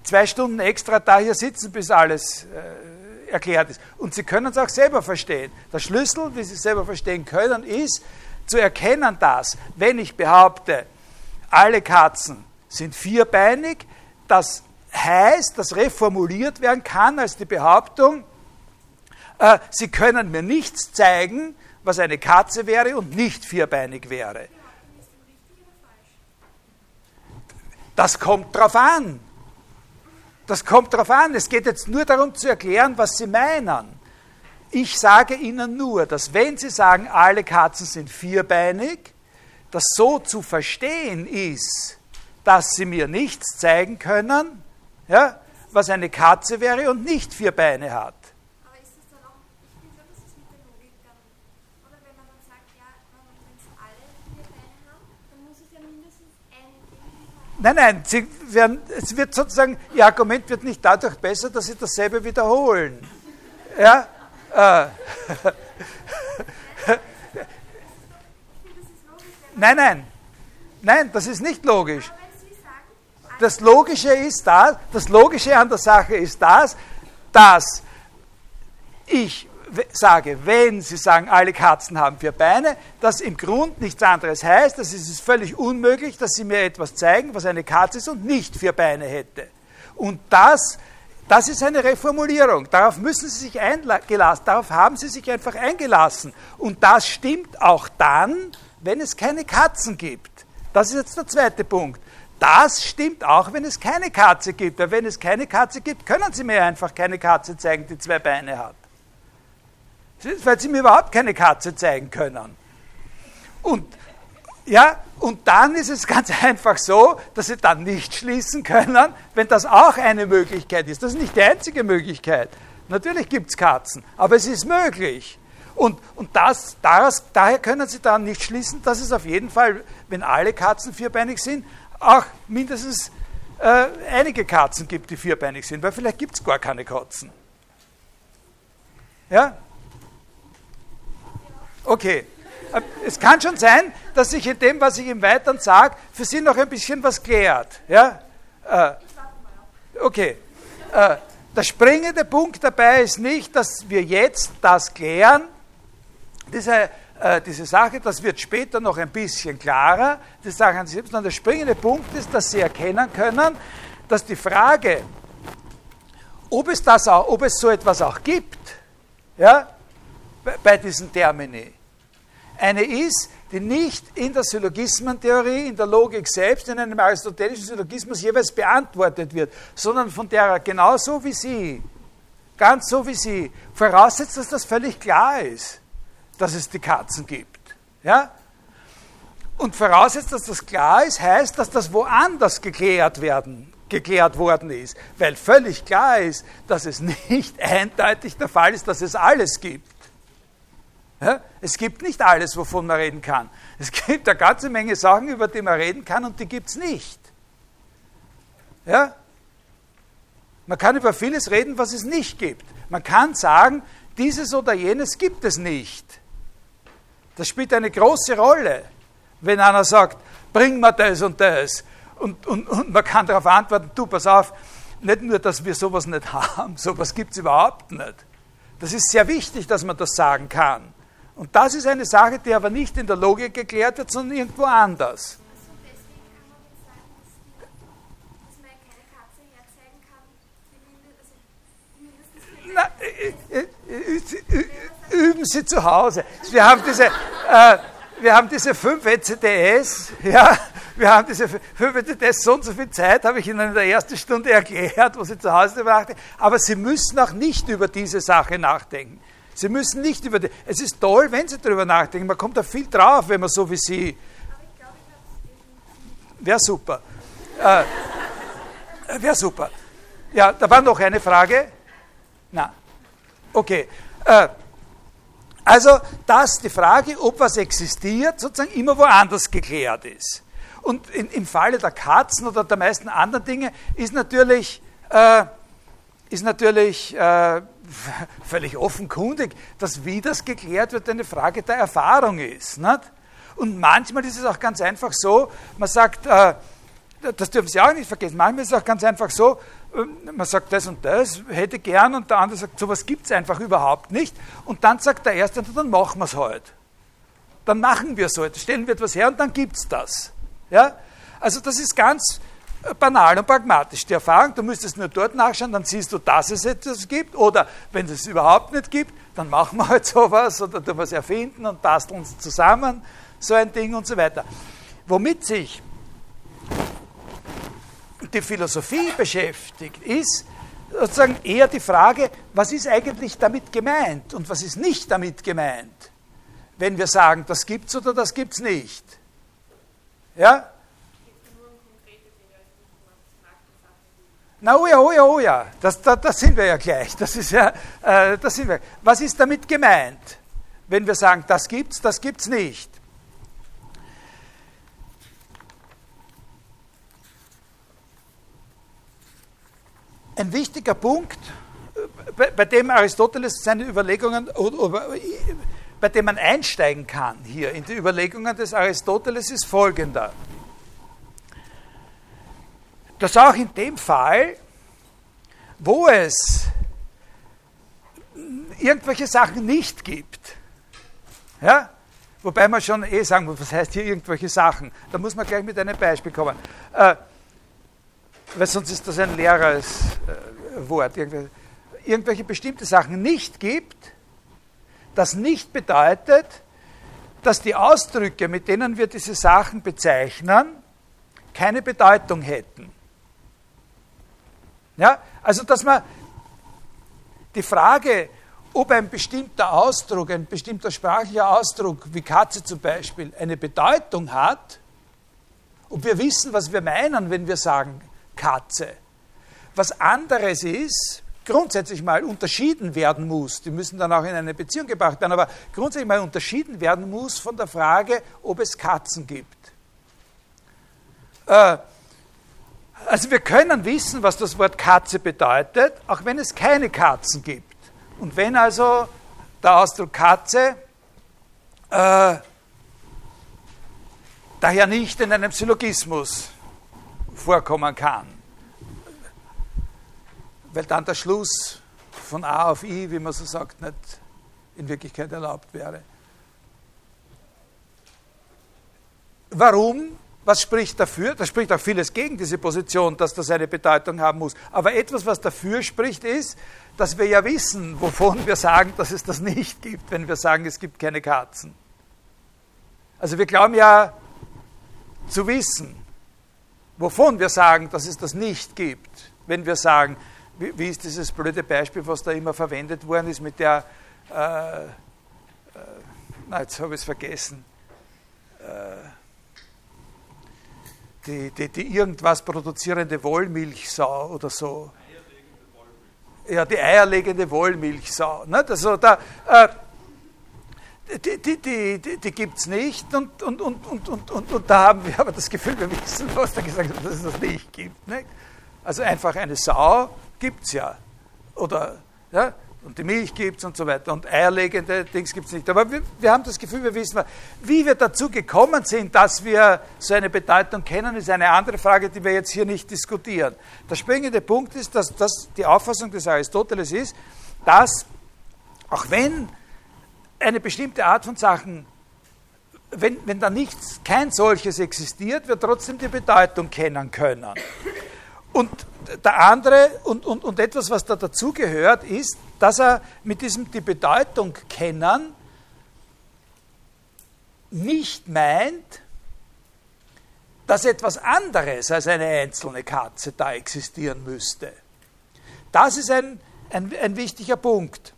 zwei Stunden extra da hier sitzen, bis alles äh, erklärt ist. Und Sie können es auch selber verstehen. Der Schlüssel, wie Sie es selber verstehen können, ist zu erkennen, dass, wenn ich behaupte, alle Katzen sind vierbeinig, das heißt, dass reformuliert werden kann als die Behauptung, äh, Sie können mir nichts zeigen, was eine Katze wäre und nicht vierbeinig wäre. Das kommt drauf an. Das kommt darauf an. Es geht jetzt nur darum zu erklären, was Sie meinen. Ich sage Ihnen nur, dass wenn Sie sagen, alle Katzen sind vierbeinig, das so zu verstehen ist, dass Sie mir nichts zeigen können, ja, was eine Katze wäre und nicht vier Beine hat. Nein, nein, sie werden, es wird sozusagen, Ihr Argument wird nicht dadurch besser, dass Sie dasselbe wiederholen. Ja? Äh, nein, nein, nein, das ist nicht logisch. Das Logische ist das, das Logische an der Sache ist das, dass ich sage, wenn Sie sagen, alle Katzen haben vier Beine, das im Grund nichts anderes heißt, dass es ist völlig unmöglich, dass Sie mir etwas zeigen, was eine Katze ist und nicht vier Beine hätte. Und das, das ist eine Reformulierung. Darauf müssen Sie sich eingelassen, darauf haben Sie sich einfach eingelassen. Und das stimmt auch dann, wenn es keine Katzen gibt. Das ist jetzt der zweite Punkt. Das stimmt auch, wenn es keine Katze gibt. Weil wenn es keine Katze gibt, können Sie mir einfach keine Katze zeigen, die zwei Beine hat. Weil Sie mir überhaupt keine Katze zeigen können. Und, ja, und dann ist es ganz einfach so, dass Sie dann nicht schließen können, wenn das auch eine Möglichkeit ist. Das ist nicht die einzige Möglichkeit. Natürlich gibt es Katzen, aber es ist möglich. Und, und das, daraus, daher können Sie dann nicht schließen, dass es auf jeden Fall, wenn alle Katzen vierbeinig sind, auch mindestens äh, einige Katzen gibt, die vierbeinig sind, weil vielleicht gibt es gar keine Katzen. Ja? Okay. Äh, Es kann schon sein, dass sich in dem, was ich im Weiteren sage, für Sie noch ein bisschen was klärt. Ja? Äh, okay. Äh, der springende Punkt dabei ist nicht, dass wir jetzt das klären. Diese, diese Sache, das wird später noch ein bisschen klarer. Das sagen Sie selbst. Sondern der springende Punkt ist, dass Sie erkennen können, dass die Frage, ob es, das auch, ob es so etwas auch gibt, ja, bei diesen Termini, eine ist, die nicht in der Syllogismentheorie, in der Logik selbst, in einem aristotelischen Syllogismus jeweils beantwortet wird, sondern von der er genauso wie Sie, ganz so wie Sie, voraussetzt, dass das völlig klar ist, dass es die Katzen gibt. Ja? Und voraussetzt, dass das klar ist, heißt, dass das woanders geklärt werden, geklärt worden ist, weil völlig klar ist, dass es nicht eindeutig der Fall ist, dass es alles gibt. Es gibt nicht alles, wovon man reden kann. Es gibt eine ganze Menge Sachen, über die man reden kann und die gibt es nicht. Ja? Man kann über vieles reden, was es nicht gibt. Man kann sagen, dieses oder jenes gibt es nicht. Das spielt eine große Rolle, wenn einer sagt, bring mir das und das. Und, und, und man kann darauf antworten, du, pass auf, nicht nur, dass wir sowas nicht haben, sowas gibt es überhaupt nicht. Das ist sehr wichtig, dass man das sagen kann. Und das ist eine Sache, die aber nicht in der Logik geklärt wird, sondern irgendwo anders. Also Na, üben Sie zu Hause. Wir haben diese, äh, wir haben diese fünf ECTS, ja, wir haben diese fünf ECTS, so und so viel Zeit habe ich Ihnen in der ersten Stunde erklärt, wo Sie zu Hause nachdenken. Aber Sie müssen auch nicht über diese Sache nachdenken. Sie müssen nicht über die, es ist toll, wenn Sie darüber nachdenken. Man kommt da viel drauf, wenn man so wie Sie. Wäre super. Äh, Wäre super. Ja, da war noch eine Frage. Na, okay. Äh, also, dass die Frage, ob was existiert, sozusagen immer woanders geklärt ist. Und in, im Falle der Katzen oder der meisten anderen Dinge ist natürlich, äh, ist natürlich äh, völlig offenkundig, dass wie das geklärt wird, eine Frage der Erfahrung ist. Nicht? Und manchmal ist es auch ganz einfach so, man sagt, äh, das dürfen Sie auch nicht vergessen, manchmal ist es auch ganz einfach so, äh, man sagt das und das, hätte gern, und der andere sagt, sowas gibt es einfach überhaupt nicht. Und dann sagt der Erste, dann machen wir es halt. Dann machen wir es halt, stellen wir etwas her und dann gibt es das. Ja? Also das ist ganz banal und pragmatisch. Die Erfahrung, du müsstest nur dort nachschauen, dann siehst du, dass es etwas gibt. Oder wenn es überhaupt nicht gibt, dann machen wir halt sowas oder du was erfinden und basteln es zusammen, so ein Ding und so weiter. Womit sich die Philosophie beschäftigt, ist sozusagen eher die Frage, was ist eigentlich damit gemeint und was ist nicht damit gemeint, wenn wir sagen, das gibt's oder das gibt's nicht. Ja? Na, oh ja, oh ja, oh ja, das, da, das sind wir ja gleich. Das ist ja, äh, das sind wir. Was ist damit gemeint, wenn wir sagen, das gibt's, das gibt's nicht? Ein wichtiger Punkt, äh, bei, bei dem Aristoteles seine Überlegungen, bei dem man einsteigen kann hier in die Überlegungen des Aristoteles, ist folgender dass auch in dem Fall, wo es irgendwelche Sachen nicht gibt, ja, wobei man schon eh sagen muss, was heißt hier irgendwelche Sachen, da muss man gleich mit einem Beispiel kommen, äh, weil sonst ist das ein leeres äh, Wort, irgendwelche, irgendwelche bestimmte Sachen nicht gibt, das nicht bedeutet, dass die Ausdrücke, mit denen wir diese Sachen bezeichnen, keine Bedeutung hätten. Ja? Also, dass man die Frage, ob ein bestimmter Ausdruck, ein bestimmter sprachlicher Ausdruck, wie Katze zum Beispiel, eine Bedeutung hat, ob wir wissen, was wir meinen, wenn wir sagen Katze. Was anderes ist, grundsätzlich mal unterschieden werden muss, die müssen dann auch in eine Beziehung gebracht werden, aber grundsätzlich mal unterschieden werden muss von der Frage, ob es Katzen gibt. Äh, also wir können wissen, was das Wort Katze bedeutet, auch wenn es keine Katzen gibt. Und wenn also der Ausdruck Katze äh, daher nicht in einem Syllogismus vorkommen kann, weil dann der Schluss von A auf I, wie man so sagt, nicht in Wirklichkeit erlaubt wäre. Warum? Was spricht dafür? Da spricht auch vieles gegen diese Position, dass das eine Bedeutung haben muss. Aber etwas, was dafür spricht, ist, dass wir ja wissen, wovon wir sagen, dass es das nicht gibt, wenn wir sagen, es gibt keine Katzen. Also wir glauben ja zu wissen, wovon wir sagen, dass es das nicht gibt. Wenn wir sagen, wie, wie ist dieses blöde Beispiel, was da immer verwendet worden ist mit der, äh, äh, na jetzt habe ich es vergessen, äh, die, die, die irgendwas produzierende Wollmilchsau oder so. Ja, die eierlegende Wollmilchsau. Nicht? Also da, äh, die, die, die, die, gibt es nicht und, und, und, und, und, und, und da haben wir aber das Gefühl, wir wissen, was da gesagt hat, dass es das nicht gibt. Nicht? Also einfach eine Sau gibt es ja. Oder ja, und die Milch gibt es und so weiter und eierlegende Dings gibt es nicht. Aber wir, wir, haben das Gefühl, wir wissen, wie wir dazu gekommen sind, dass wir so eine Bedeutung kennen, ist eine andere Frage, die wir jetzt hier nicht diskutieren. Der springende Punkt ist, dass, dass die Auffassung des Aristoteles ist, dass auch wenn eine bestimmte Art von Sachen, wenn, wenn da nichts, kein solches existiert, wir trotzdem die Bedeutung kennen können. Und der andere und, und, und etwas, was da dazugehört, ist, dass er mit diesem die Bedeutung kennen nicht meint, dass etwas anderes als eine einzelne Katze da existieren müsste. Das ist ein, ein, ein wichtiger Punkt,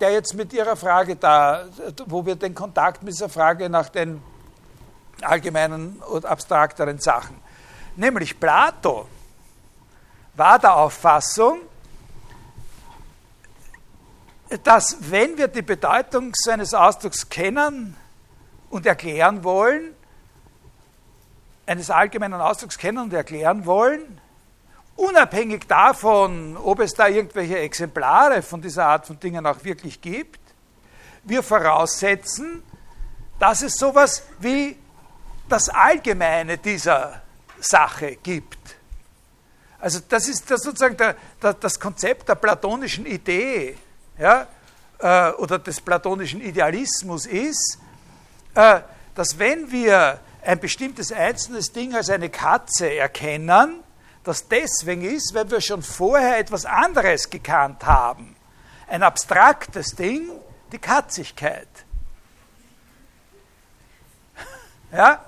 der jetzt mit Ihrer Frage da, wo wir den Kontakt mit dieser Frage nach den allgemeinen und abstrakteren Sachen, nämlich Plato war der Auffassung, dass wenn wir die Bedeutung seines Ausdrucks kennen und erklären wollen, eines allgemeinen Ausdrucks kennen und erklären wollen, unabhängig davon, ob es da irgendwelche Exemplare von dieser Art von Dingen auch wirklich gibt, wir voraussetzen, dass es sowas wie das Allgemeine dieser Sache gibt. Also das ist das sozusagen der, der, das Konzept der platonischen Idee ja, äh, oder des platonischen Idealismus ist, äh, dass wenn wir ein bestimmtes einzelnes Ding als eine Katze erkennen, das deswegen ist, weil wir schon vorher etwas anderes gekannt haben. Ein abstraktes Ding, die Katzigkeit. Ja?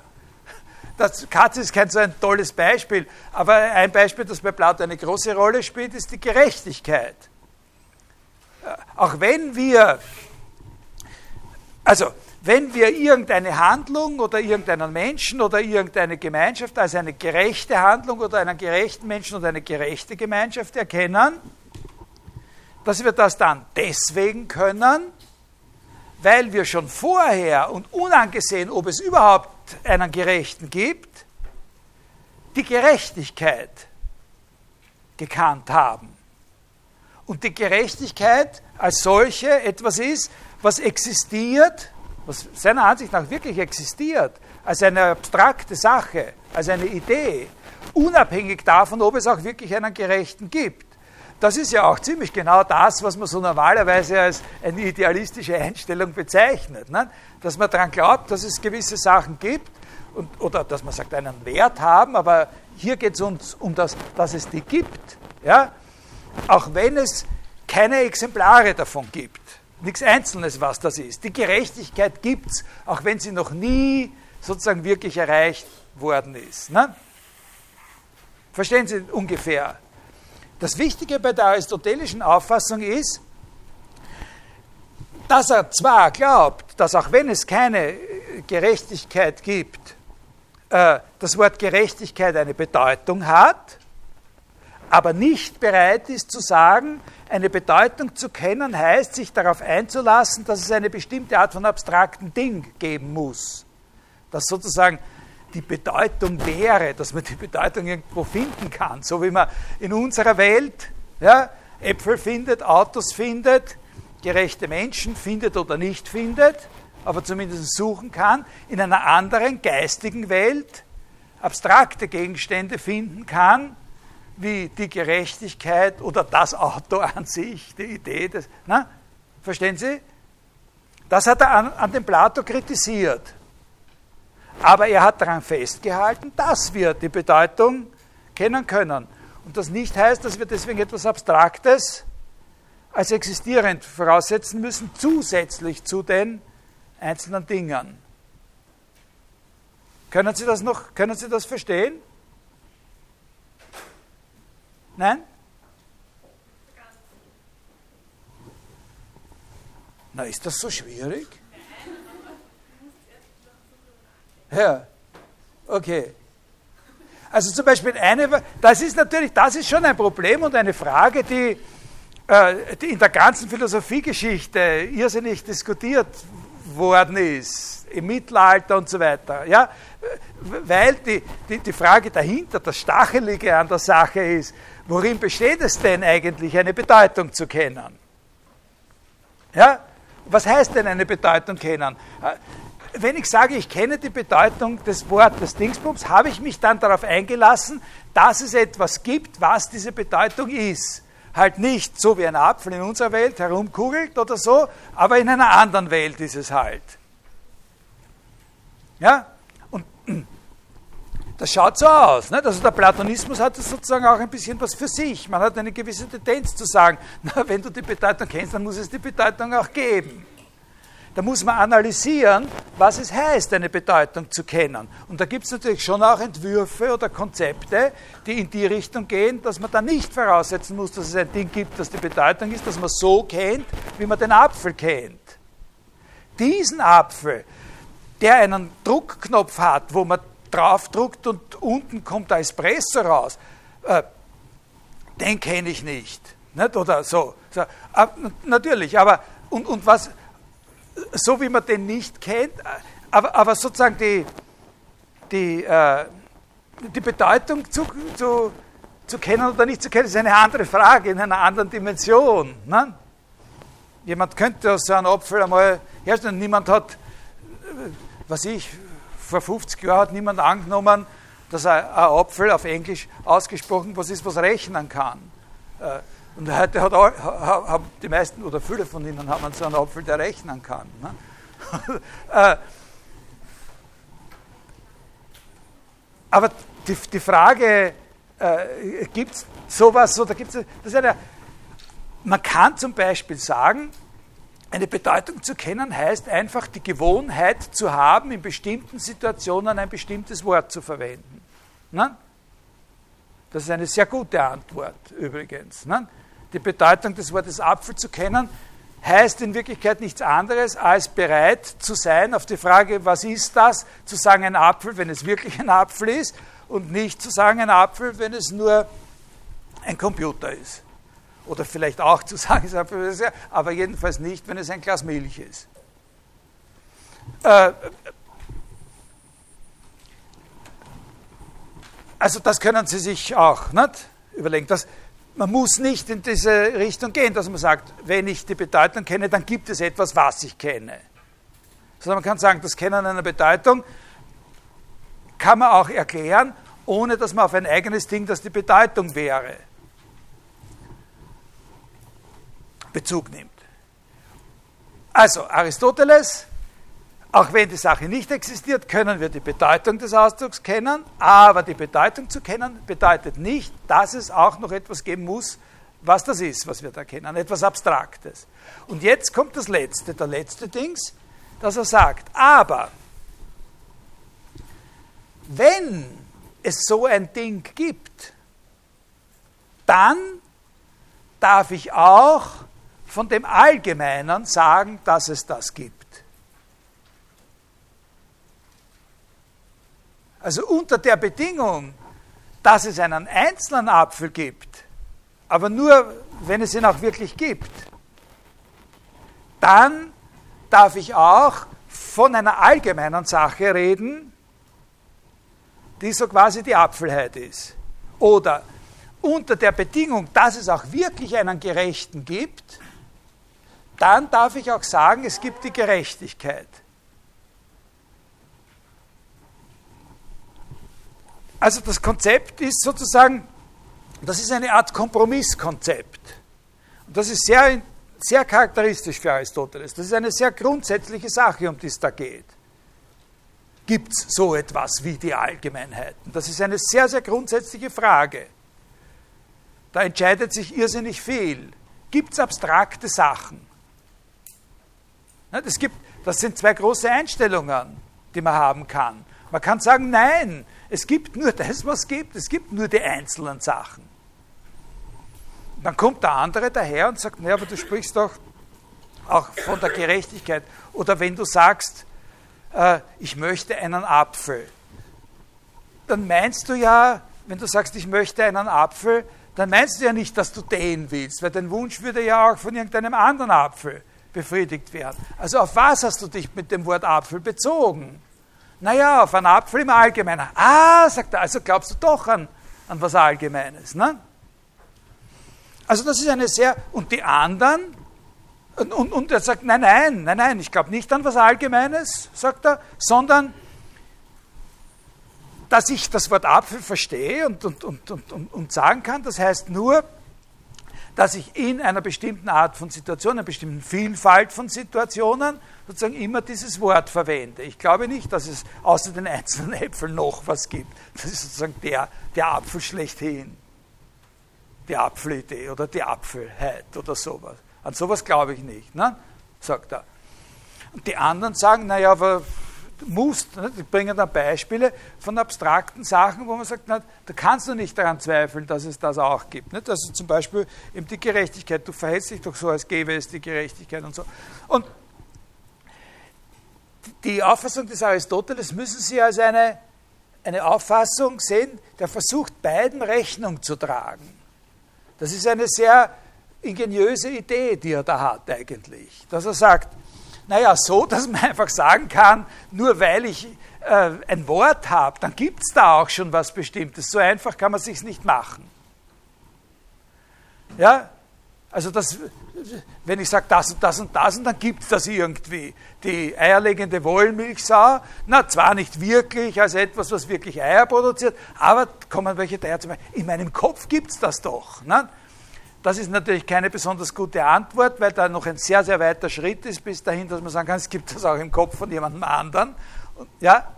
Das Katze ist kein so ein tolles Beispiel, aber ein Beispiel, das bei Plato eine große Rolle spielt, ist die Gerechtigkeit. Auch wenn wir, also wenn wir irgendeine Handlung oder irgendeinen Menschen oder irgendeine Gemeinschaft als eine gerechte Handlung oder einen gerechten Menschen oder eine gerechte Gemeinschaft erkennen, dass wir das dann deswegen können, weil wir schon vorher und unangesehen, ob es überhaupt einen Gerechten gibt, die Gerechtigkeit gekannt haben. Und die Gerechtigkeit als solche etwas ist, was existiert, was seiner Ansicht nach wirklich existiert, als eine abstrakte Sache, als eine Idee, unabhängig davon, ob es auch wirklich einen Gerechten gibt. Das ist ja auch ziemlich genau das, was man so normalerweise als eine idealistische Einstellung bezeichnet. Ne? Dass man daran glaubt, dass es gewisse Sachen gibt und, oder dass man sagt, einen Wert haben, aber hier geht es uns um das, dass es die gibt. Ja? Auch wenn es keine Exemplare davon gibt nichts Einzelnes, was das ist. Die Gerechtigkeit gibt es, auch wenn sie noch nie sozusagen wirklich erreicht worden ist. Ne? Verstehen Sie ungefähr? Das Wichtige bei der aristotelischen Auffassung ist, dass er zwar glaubt, dass auch wenn es keine Gerechtigkeit gibt, äh, das Wort Gerechtigkeit eine Bedeutung hat, aber nicht bereit ist zu sagen, eine Bedeutung zu kennen heißt, sich darauf einzulassen, dass es eine bestimmte Art von abstrakten Ding geben muss. Dass sozusagen die Bedeutung wäre, dass man die Bedeutung irgendwo finden kann. So wie man in unserer Welt ja, Äpfel findet, Autos findet, gerechte Menschen findet oder nicht findet, aber zumindest suchen kann, in einer anderen geistigen Welt abstrakte Gegenstände finden kann, wie die Gerechtigkeit oder das Auto an sich, die Idee des. Na, verstehen Sie? Das hat er an, an dem Plato kritisiert. Aber er hat daran festgehalten, dass wir die Bedeutung kennen können. Und das nicht heißt, dass wir deswegen etwas Abstraktes als existierend voraussetzen müssen, zusätzlich zu den einzelnen Dingen. Können Sie das noch, können Sie das verstehen? Nein? Na, ist das so schwierig? Ja, okay. Also zum Beispiel eine, das ist natürlich, das ist schon ein Problem und eine Frage, die, äh, die in der ganzen Philosophiegeschichte irrsinnig diskutiert worden ist, im Mittelalter und so weiter. Ja? Weil die, die, die Frage dahinter, das Stachelige an der Sache ist, worin besteht es denn eigentlich, eine Bedeutung zu kennen? Ja? Was heißt denn eine Bedeutung kennen? Wenn ich sage, ich kenne die Bedeutung des Wortes Dingsbums, habe ich mich dann darauf eingelassen, dass es etwas gibt, was diese Bedeutung ist. Halt nicht so wie ein Apfel in unserer Welt herumkugelt oder so, aber in einer anderen Welt ist es halt. Ja? Und das schaut so aus. Nicht? Also der Platonismus hat sozusagen auch ein bisschen was für sich. Man hat eine gewisse Tendenz zu sagen, na, wenn du die Bedeutung kennst, dann muss es die Bedeutung auch geben. Da muss man analysieren, was es heißt, eine Bedeutung zu kennen. Und da gibt es natürlich schon auch Entwürfe oder Konzepte, die in die Richtung gehen, dass man da nicht voraussetzen muss, dass es ein Ding gibt, das die Bedeutung ist, dass man so kennt, wie man den Apfel kennt. Diesen Apfel, der einen Druckknopf hat, wo man draufdruckt und unten kommt der Espresso raus, äh, den kenne ich nicht. nicht. Oder so. so. Äh, natürlich, aber und, und was, so wie man den nicht kennt, äh, aber, aber sozusagen die, die, die Bedeutung zu, zu, zu kennen oder nicht zu kennen, ist eine andere Frage in einer anderen Dimension. Ne? Jemand könnte aus so einem Apfel einmal herstellen, niemand hat, was ich, vor 50 Jahren hat niemand angenommen, dass ein, Apfel auf Englisch ausgesprochen was ist, was rechnen kann. Äh, und heute hat haben die meisten oder viele von ihnen haben so einen Apfel, der rechnen kann. Ne? Äh, aber die, die Frage, äh, gibt es sowas oder gibt es, man kann zum Beispiel sagen, eine Bedeutung zu kennen heißt einfach die Gewohnheit zu haben, in bestimmten Situationen ein bestimmtes Wort zu verwenden. Ne? Das ist eine sehr gute Antwort übrigens. Ne? Die Bedeutung des Wortes Apfel zu kennen heißt in Wirklichkeit nichts anderes, als bereit zu sein, auf die Frage, was ist das, zu sagen ein Apfel, wenn es wirklich ein Apfel ist, und nicht zu sagen ein Apfel, wenn es nur ein Computer ist. Oder vielleicht auch zu sagen, aber jedenfalls nicht, wenn es ein Glas Milch ist. Äh, also das können Sie sich auch nicht überlegen. Das, man muss nicht in diese Richtung gehen, dass man sagt, wenn ich die Bedeutung kenne, dann gibt es etwas, was ich kenne. Sondern man kann sagen, das Kennen einer Bedeutung kann man auch erklären, ohne dass man auf ein eigenes Ding, das die Bedeutung wäre, Bezug nimmt. Also Aristoteles auch wenn die Sache nicht existiert, können wir die Bedeutung des Ausdrucks kennen, aber die Bedeutung zu kennen bedeutet nicht, dass es auch noch etwas geben muss, was das ist, was wir da kennen, etwas Abstraktes. Und jetzt kommt das Letzte, der letzte Dings, dass er sagt, aber wenn es so ein Ding gibt, dann darf ich auch von dem Allgemeinen sagen, dass es das gibt. Also unter der Bedingung, dass es einen einzelnen Apfel gibt, aber nur, wenn es ihn auch wirklich gibt, dann darf ich auch von einer allgemeinen Sache reden, die so quasi die Apfelheit ist. Oder unter der Bedingung, dass es auch wirklich einen Gerechten gibt, dann darf ich auch sagen, es gibt die Gerechtigkeit. Also das Konzept ist sozusagen, das ist eine Art Kompromisskonzept. Und das ist sehr, sehr charakteristisch für Aristoteles. Das ist eine sehr grundsätzliche Sache, um die es da geht. Gibt es so etwas wie die Allgemeinheiten? Das ist eine sehr, sehr grundsätzliche Frage. Da entscheidet sich irrsinnig viel. Gibt es abstrakte Sachen? Das, gibt, das sind zwei große Einstellungen, die man haben kann. Man kann sagen, nein, es gibt nur das, was es gibt. Es gibt nur die einzelnen Sachen. Dann kommt der andere daher und sagt, naja, aber du sprichst doch auch von der Gerechtigkeit. Oder wenn du sagst, äh, ich möchte einen Apfel, dann meinst du ja, wenn du sagst, ich möchte einen Apfel, dann meinst du ja nicht, dass du den willst, weil dein Wunsch würde ja auch von irgendeinem anderen Apfel befriedigt werden. Also auf was hast du dich mit dem Wort Apfel bezogen? Naja, auf einen Apfel im Allgemeinen. Ah, sagt er, also glaubst du doch an, an was Allgemeines. Ne? Also das ist eine sehr, und die anderen, und, und, und er sagt, nein, nein, nein, nein, ich glaube nicht an was Allgemeines, sagt er, sondern dass ich das Wort Apfel verstehe und, und, und, und, und sagen kann, das heißt nur, dass ich in einer bestimmten Art von Situation, einer bestimmten Vielfalt von Situationen sozusagen immer dieses Wort verwende. Ich glaube nicht, dass es außer den einzelnen Äpfeln noch was gibt. Das ist sozusagen der, der Apfel schlechthin. Die Apfelidee oder die Apfelheit oder sowas. An sowas glaube ich nicht, ne? sagt er. Und die anderen sagen, naja, aber musst, ne? die bringen dann Beispiele von abstrakten Sachen, wo man sagt, da kannst du nicht daran zweifeln, dass es das auch gibt. Also zum Beispiel eben die Gerechtigkeit, du verhältst dich doch so, als gäbe es die Gerechtigkeit und so. Und die Auffassung des Aristoteles müssen Sie als eine, eine Auffassung sehen, der versucht, beiden Rechnung zu tragen. Das ist eine sehr ingeniöse Idee, die er da hat eigentlich. Dass er sagt, naja, so, dass man einfach sagen kann, nur weil ich äh, ein Wort habe, dann gibt es da auch schon was Bestimmtes. So einfach kann man sich nicht machen. Ja, also das, wenn ich sage das und das und das und dann gibt es das irgendwie. Die eierlegende Wollmilchsau, na zwar nicht wirklich als etwas, was wirklich Eier produziert, aber kommen welche daher zu meinen, in meinem Kopf gibt es das doch. Ne? Das ist natürlich keine besonders gute Antwort, weil da noch ein sehr, sehr weiter Schritt ist bis dahin, dass man sagen kann, es gibt das auch im Kopf von jemandem anderen. Und, ja?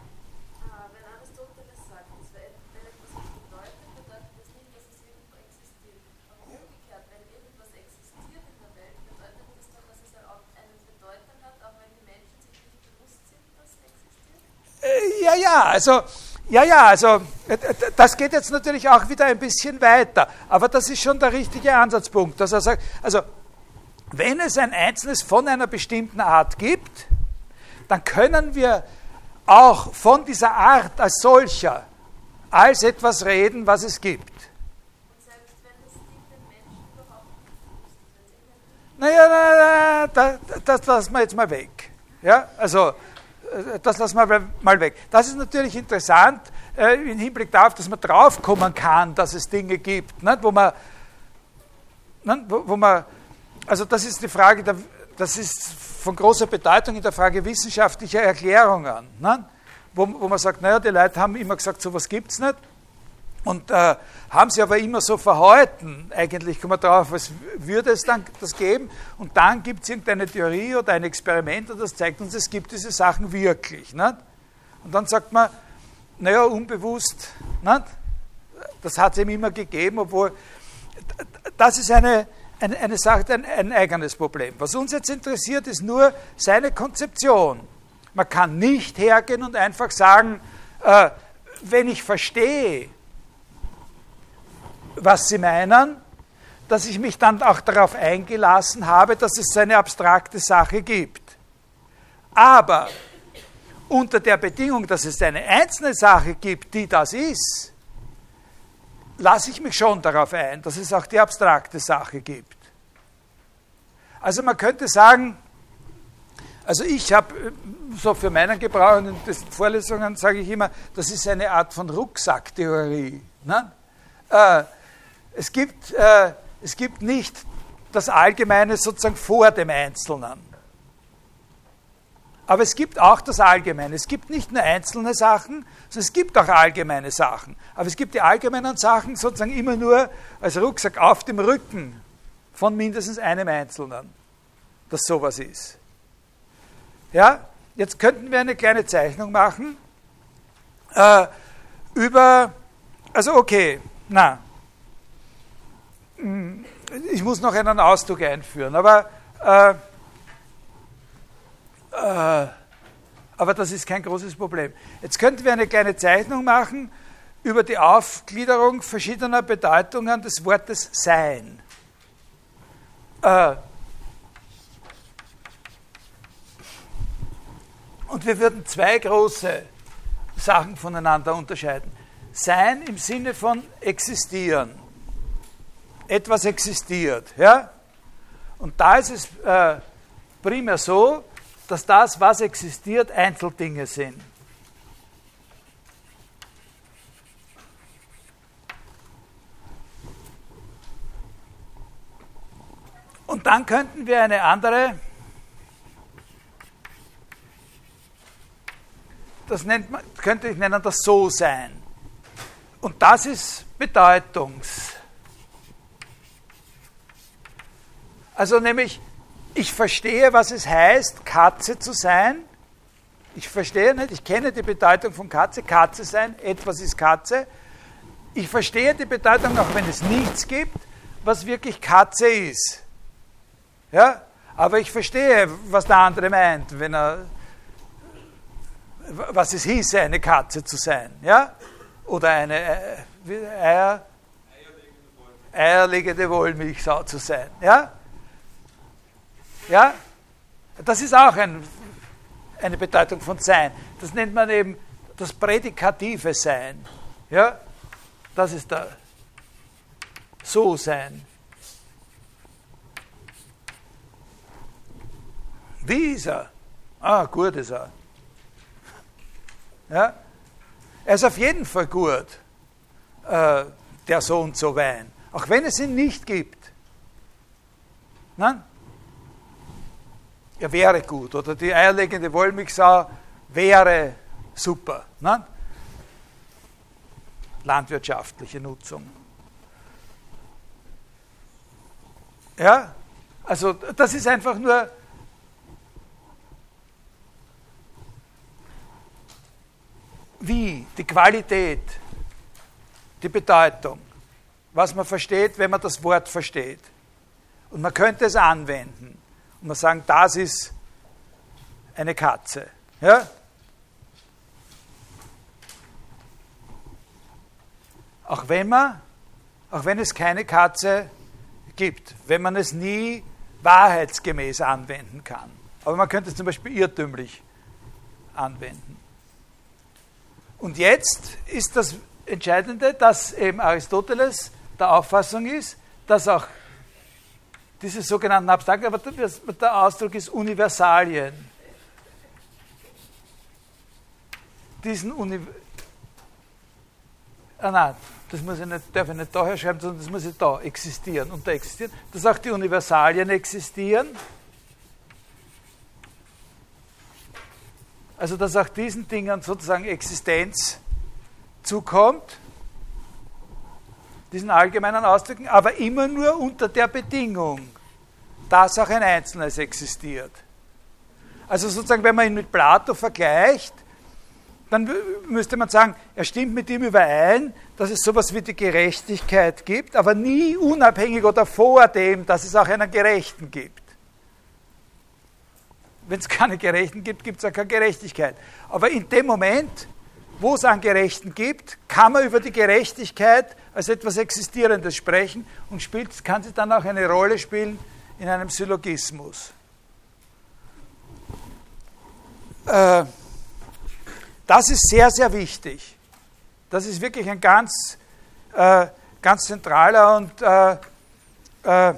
Ja, ja, also, ja, ja, also äh, das geht jetzt natürlich auch wieder ein bisschen weiter, aber das ist schon der richtige Ansatzpunkt, dass er sagt, also wenn es ein Einzelnes von einer bestimmten Art gibt, dann können wir auch von dieser Art als solcher als etwas reden, was es gibt. Naja, na, na, das, das lassen wir jetzt mal weg. Ja, also das lassen wir mal weg. Das ist natürlich interessant äh, im Hinblick darauf, dass man draufkommen kann, dass es Dinge gibt, nicht? wo man, nicht? Wo, wo, man, also das ist die Frage, der, das ist von großer Bedeutung in der Frage wissenschaftlicher Erklärungen? Wo, wo man sagt, naja, die Leute haben immer gesagt, sowas gibt es nicht. Und äh, haben sie aber immer so verhalten, eigentlich kommen wir darauf, was würde es dann das geben? Und dann gibt es irgendeine Theorie oder ein Experiment und das zeigt uns, es gibt diese Sachen wirklich. Nicht? Und dann sagt man, naja, unbewusst, nicht? das hat es ihm immer gegeben, obwohl das ist eine, eine, eine Sache, ein, ein eigenes Problem. Was uns jetzt interessiert, ist nur seine Konzeption. Man kann nicht hergehen und einfach sagen, äh, wenn ich verstehe, was Sie meinen, dass ich mich dann auch darauf eingelassen habe, dass es eine abstrakte Sache gibt. Aber unter der Bedingung, dass es eine einzelne Sache gibt, die das ist, lasse ich mich schon darauf ein, dass es auch die abstrakte Sache gibt. Also man könnte sagen, also ich habe äh, so für meinen Gebrauch in den Vorlesungen sage ich immer, das ist eine Art von Rucksacktheorie. Ne? Äh, es gibt, äh, es gibt nicht das Allgemeine sozusagen vor dem Einzelnen. Aber es gibt auch das Allgemeine. Es gibt nicht nur einzelne Sachen, sondern es gibt auch allgemeine Sachen. Aber es gibt die allgemeinen Sachen sozusagen immer nur als Rucksack auf dem Rücken von mindestens einem Einzelnen, dass sowas ist. Ja, jetzt könnten wir eine kleine Zeichnung machen äh, über, also okay, na, ich muss noch einen Ausdruck einführen, aber, äh, äh, aber das ist kein großes Problem. Jetzt könnten wir eine kleine Zeichnung machen über die Aufgliederung verschiedener Bedeutungen des Wortes Sein. Äh, und wir würden zwei große Sachen voneinander unterscheiden. Sein im Sinne von existieren etwas existiert. Ja? Und da ist es äh, primär so, dass das, was existiert, Einzeldinge sind. Und dann könnten wir eine andere, das nennt man, könnte ich nennen, das So-Sein. Und das ist Bedeutungs. Also nämlich, ich verstehe, was es heißt, Katze zu sein. Ich verstehe nicht, ich kenne die Bedeutung von Katze, Katze sein, etwas ist Katze. Ich verstehe die Bedeutung, auch wenn es nichts gibt, was wirklich Katze ist. Ja? Aber ich verstehe, was der andere meint, wenn er, was es hieße, eine Katze zu sein. Ja? Oder eine äh, Eier, eierlegende Wollmilchsau zu sein. Ja? Ja? Das ist auch ein, eine Bedeutung von Sein. Das nennt man eben das prädikative Sein. Ja? Das ist da So-Sein. Wie ist er? Ah, gut ist er. Ja? Er ist auf jeden Fall gut, äh, der so und so Wein. Auch wenn es ihn nicht gibt. Nein? Er wäre gut oder die eierlegende Wollmilchsau wäre super. Ne? Landwirtschaftliche Nutzung. Ja, also das ist einfach nur wie, die Qualität, die Bedeutung, was man versteht, wenn man das Wort versteht. Und man könnte es anwenden und wir sagen, das ist eine Katze. Ja? Auch wenn man, auch wenn es keine Katze gibt, wenn man es nie wahrheitsgemäß anwenden kann. Aber man könnte es zum Beispiel irrtümlich anwenden. Und jetzt ist das Entscheidende, dass eben Aristoteles der Auffassung ist, dass auch diese sogenannten Abstrakten, aber der Ausdruck ist Universalien. Diesen Uni ah nein, das muss ich nicht, darf ich nicht daher schreiben, sondern das muss ich da existieren da existieren, dass auch die Universalien existieren. Also dass auch diesen Dingen sozusagen Existenz zukommt, diesen allgemeinen Ausdrücken, aber immer nur unter der Bedingung, dass auch ein Einzelnes existiert. Also sozusagen, wenn man ihn mit Plato vergleicht, dann müsste man sagen, er stimmt mit ihm überein, dass es sowas wie die Gerechtigkeit gibt, aber nie unabhängig oder vor dem, dass es auch einen Gerechten gibt. Wenn es keine Gerechten gibt, gibt es auch keine Gerechtigkeit. Aber in dem Moment, wo es einen Gerechten gibt, kann man über die Gerechtigkeit als etwas Existierendes sprechen und spielt, kann sie dann auch eine Rolle spielen in einem Syllogismus. Äh, das ist sehr, sehr wichtig. Das ist wirklich ein ganz, äh, ganz zentraler und, äh,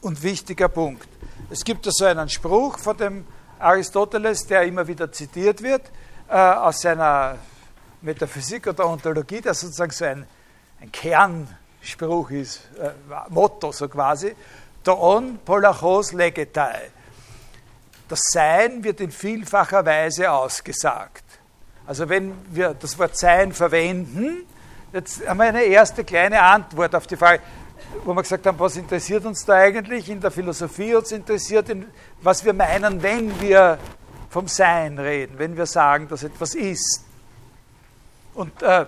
und wichtiger Punkt. Es gibt so also einen Spruch von dem Aristoteles, der immer wieder zitiert wird, aus seiner Metaphysik oder Ontologie, der sozusagen so ein, ein Kernspruch ist, äh, Motto so quasi, Don polachos legetai. Das Sein wird in vielfacher Weise ausgesagt. Also wenn wir das Wort Sein verwenden, jetzt haben wir eine erste kleine Antwort auf die Frage, wo wir gesagt haben, was interessiert uns da eigentlich? In der Philosophie uns interessiert, was wir meinen, wenn wir vom Sein reden, wenn wir sagen, dass etwas ist. Und äh,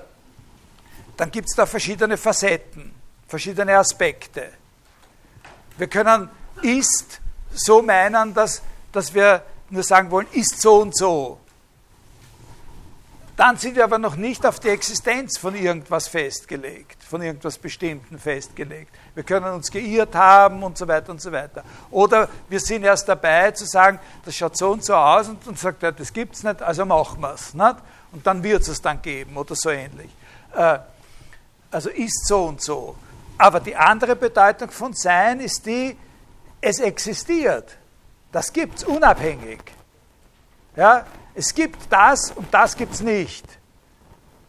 dann gibt es da verschiedene Facetten, verschiedene Aspekte. Wir können ist so meinen, dass dass wir nur sagen wollen, ist so und so. Dann sind wir aber noch nicht auf die Existenz von irgendwas festgelegt, von irgendwas Bestimmten festgelegt. Wir können uns geirrt haben und so weiter und so weiter. Oder wir sind erst dabei zu sagen, das schaut so und so aus und, und sagt, ja, das gibt es nicht, also machen wir es. Und dann wird es dann geben oder so ähnlich. Äh, also ist so und so. Aber die andere Bedeutung von Sein ist die, es existiert. Das gibt es unabhängig. Ja, es gibt das und das gibt es nicht.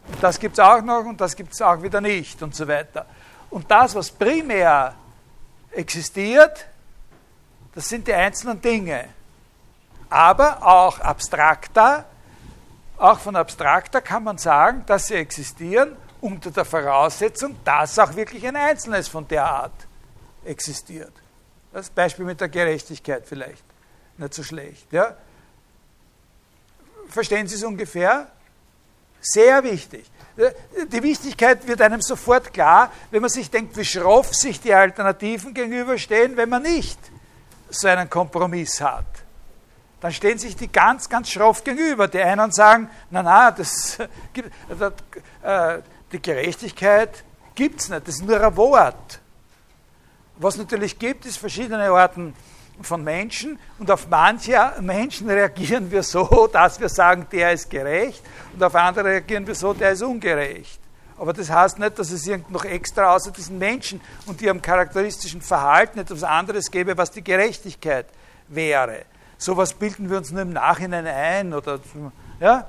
Und das gibt es auch noch und das gibt es auch wieder nicht und so weiter. Und das, was primär existiert, das sind die einzelnen Dinge. Aber auch abstrakter, auch von abstrakter kann man sagen, dass sie existieren unter der Voraussetzung, dass auch wirklich ein Einzelnes von der Art existiert. Das Beispiel mit der Gerechtigkeit vielleicht nicht so schlecht. Ja? Verstehen Sie es ungefähr? Sehr wichtig. Die Wichtigkeit wird einem sofort klar, wenn man sich denkt, wie schroff sich die Alternativen gegenüberstehen, wenn man nicht so einen Kompromiss hat. Dann stehen sich die ganz, ganz schroff gegenüber. Die einen sagen, na na, das, äh, die Gerechtigkeit gibt es nicht, das ist nur ein Wort. Was natürlich gibt, ist verschiedene Arten von Menschen und auf manche Menschen reagieren wir so, dass wir sagen, der ist gerecht und auf andere reagieren wir so, der ist ungerecht. Aber das heißt nicht, dass es irgend noch extra außer diesen Menschen und ihrem charakteristischen Verhalten etwas anderes gäbe, was die Gerechtigkeit wäre. Sowas bilden wir uns nur im Nachhinein ein oder ja,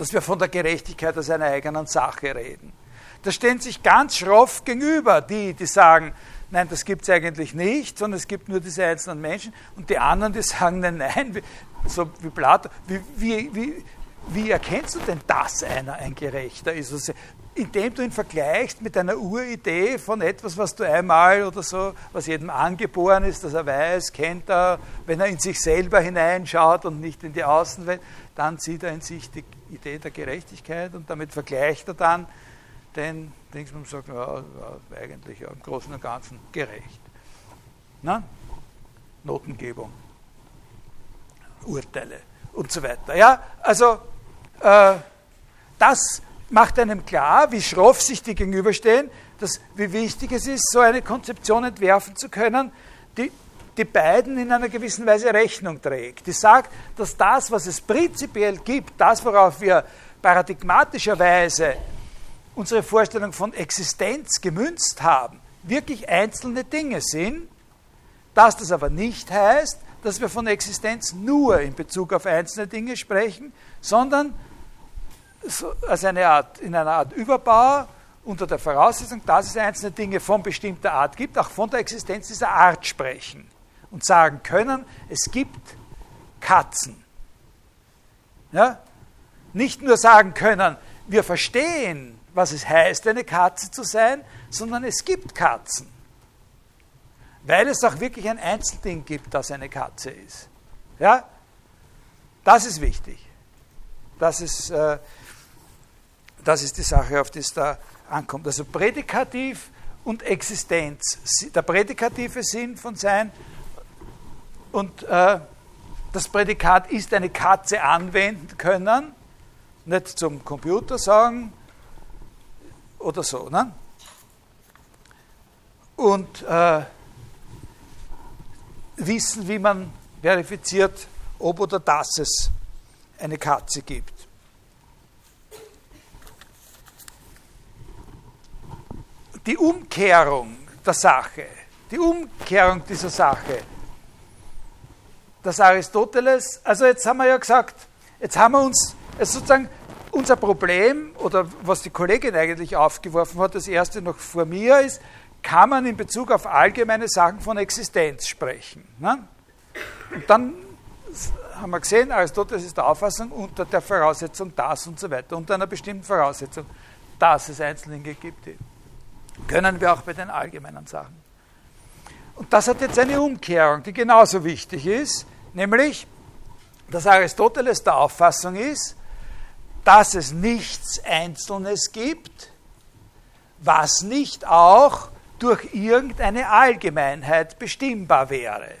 dass wir von der Gerechtigkeit als einer eigenen Sache reden. Da stehen sich ganz schroff gegenüber die, die sagen, nein, das gibt es eigentlich nicht, sondern es gibt nur diese einzelnen Menschen. Und die anderen, die sagen, nein, nein, so wie Plato, wie, wie, wie, wie erkennst du denn, dass einer ein Gerechter ist? Also, indem du ihn vergleichst mit einer Uridee von etwas, was du einmal oder so, was jedem angeboren ist, dass er weiß, kennt er, wenn er in sich selber hineinschaut und nicht in die Außenwelt, dann sieht er in sich die Idee der Gerechtigkeit und damit vergleicht er dann den Dingsbum sagt, ja, war eigentlich im Großen und Ganzen gerecht. Na? Notengebung, Urteile und so weiter. Ja, also äh, das macht einem klar, wie schroff sich die gegenüberstehen, dass, wie wichtig es ist, so eine Konzeption entwerfen zu können, die die beiden in einer gewissen Weise Rechnung trägt. Die sagt, dass das, was es prinzipiell gibt, das, worauf wir paradigmatischerweise unsere Vorstellung von Existenz gemünzt haben, wirklich einzelne Dinge sind, dass das aber nicht heißt, dass wir von Existenz nur in Bezug auf einzelne Dinge sprechen, sondern als eine Art, in einer Art Überbau unter der Voraussetzung, dass es einzelne Dinge von bestimmter Art gibt, auch von der Existenz dieser Art sprechen und sagen können, es gibt Katzen. Ja? Nicht nur sagen können, wir verstehen, was es heißt, eine Katze zu sein, sondern es gibt Katzen. Weil es auch wirklich ein Einzelding gibt, das eine Katze ist. Ja? Das ist wichtig. Das ist, äh, das ist die Sache, auf die es da ankommt. Also Prädikativ und Existenz. Der prädikative Sinn von Sein und äh, das Prädikat ist eine Katze anwenden können, nicht zum Computer sagen oder so. Ne? Und äh, wissen, wie man verifiziert, ob oder dass es eine Katze gibt. Die Umkehrung der Sache, die Umkehrung dieser Sache dass Aristoteles, also jetzt haben wir ja gesagt, jetzt haben wir uns, also sozusagen unser Problem, oder was die Kollegin eigentlich aufgeworfen hat, das erste noch vor mir ist, kann man in Bezug auf allgemeine Sachen von Existenz sprechen. Ne? Und dann haben wir gesehen, Aristoteles ist der Auffassung unter der Voraussetzung das und so weiter, unter einer bestimmten Voraussetzung, dass es Einzellinge gibt. Können wir auch bei den allgemeinen Sachen. Und das hat jetzt eine Umkehrung, die genauso wichtig ist, nämlich, dass Aristoteles der Auffassung ist, dass es nichts Einzelnes gibt, was nicht auch durch irgendeine Allgemeinheit bestimmbar wäre.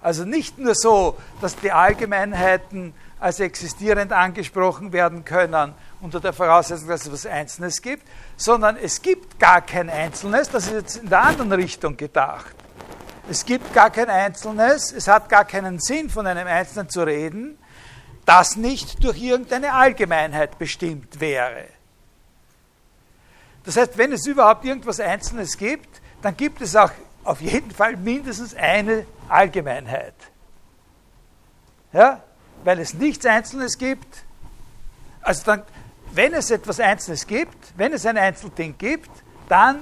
Also nicht nur so, dass die Allgemeinheiten als existierend angesprochen werden können unter der Voraussetzung, dass es was Einzelnes gibt, sondern es gibt gar kein Einzelnes, das ist jetzt in der anderen Richtung gedacht. Es gibt gar kein Einzelnes, es hat gar keinen Sinn, von einem Einzelnen zu reden, das nicht durch irgendeine Allgemeinheit bestimmt wäre. Das heißt, wenn es überhaupt irgendwas Einzelnes gibt, dann gibt es auch auf jeden Fall mindestens eine Allgemeinheit. Ja? Weil es nichts Einzelnes gibt, also dann, wenn es etwas Einzelnes gibt, wenn es ein Einzelding gibt, dann,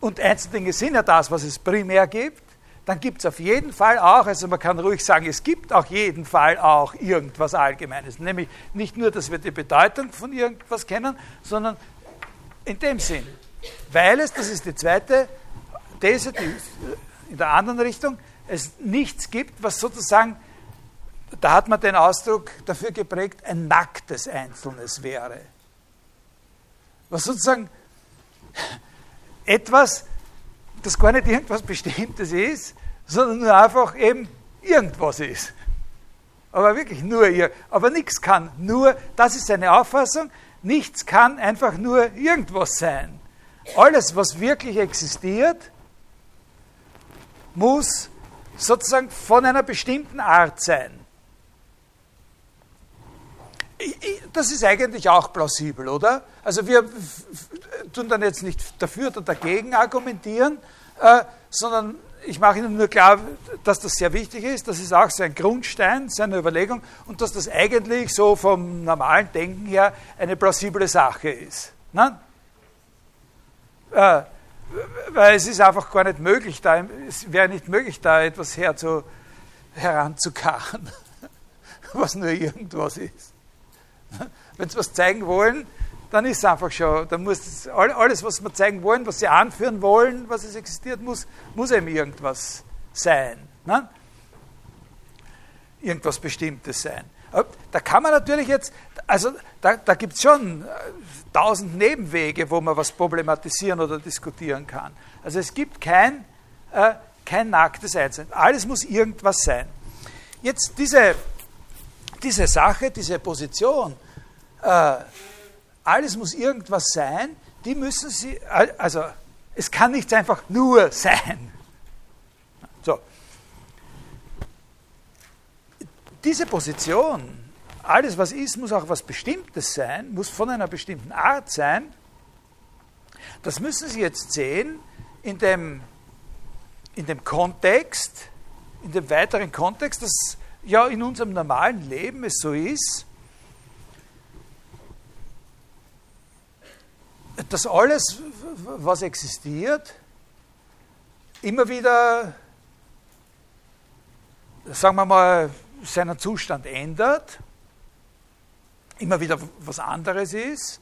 und Einzeldinge sind ja das, was es primär gibt, dann gibt es auf jeden Fall auch, also man kann ruhig sagen, es gibt auf jeden Fall auch irgendwas Allgemeines. Nämlich nicht nur, dass wir die Bedeutung von irgendwas kennen, sondern in dem Sinn. Weil es, das ist die zweite These, die in der anderen Richtung, es nichts gibt, was sozusagen da hat man den Ausdruck dafür geprägt, ein nacktes Einzelnes wäre. Was sozusagen etwas, das gar nicht irgendwas Bestimmtes ist, sondern nur einfach eben irgendwas ist. Aber wirklich nur ihr. Aber nichts kann nur, das ist seine Auffassung, nichts kann einfach nur irgendwas sein. Alles, was wirklich existiert, muss sozusagen von einer bestimmten Art sein das ist eigentlich auch plausibel, oder? Also wir tun dann jetzt nicht dafür oder dagegen argumentieren, äh, sondern ich mache Ihnen nur klar, dass das sehr wichtig ist. Das ist auch so ein Grundstein seiner Überlegung und dass das eigentlich so vom normalen Denken her eine plausible Sache ist. Ne? Äh, weil es ist einfach gar nicht möglich, da, es wäre nicht möglich, da etwas herzu, heranzukarren, was nur irgendwas ist. Wenn sie was zeigen wollen, dann ist es einfach schon, dann muss es, alles, was wir zeigen wollen, was sie anführen wollen, was es existiert, muss, muss eben irgendwas sein. Ne? Irgendwas Bestimmtes sein. Da kann man natürlich jetzt, also da, da gibt es schon äh, tausend Nebenwege, wo man was problematisieren oder diskutieren kann. Also es gibt kein, äh, kein nacktes Einzelne. Alles muss irgendwas sein. Jetzt diese diese Sache, diese Position, äh, alles muss irgendwas sein, die müssen Sie, also es kann nicht einfach nur sein. So. Diese Position, alles was ist, muss auch was Bestimmtes sein, muss von einer bestimmten Art sein, das müssen Sie jetzt sehen in dem, in dem Kontext, in dem weiteren Kontext, dass ja in unserem normalen Leben es so ist, dass alles, was existiert, immer wieder, sagen wir mal, seinen Zustand ändert, immer wieder was anderes ist,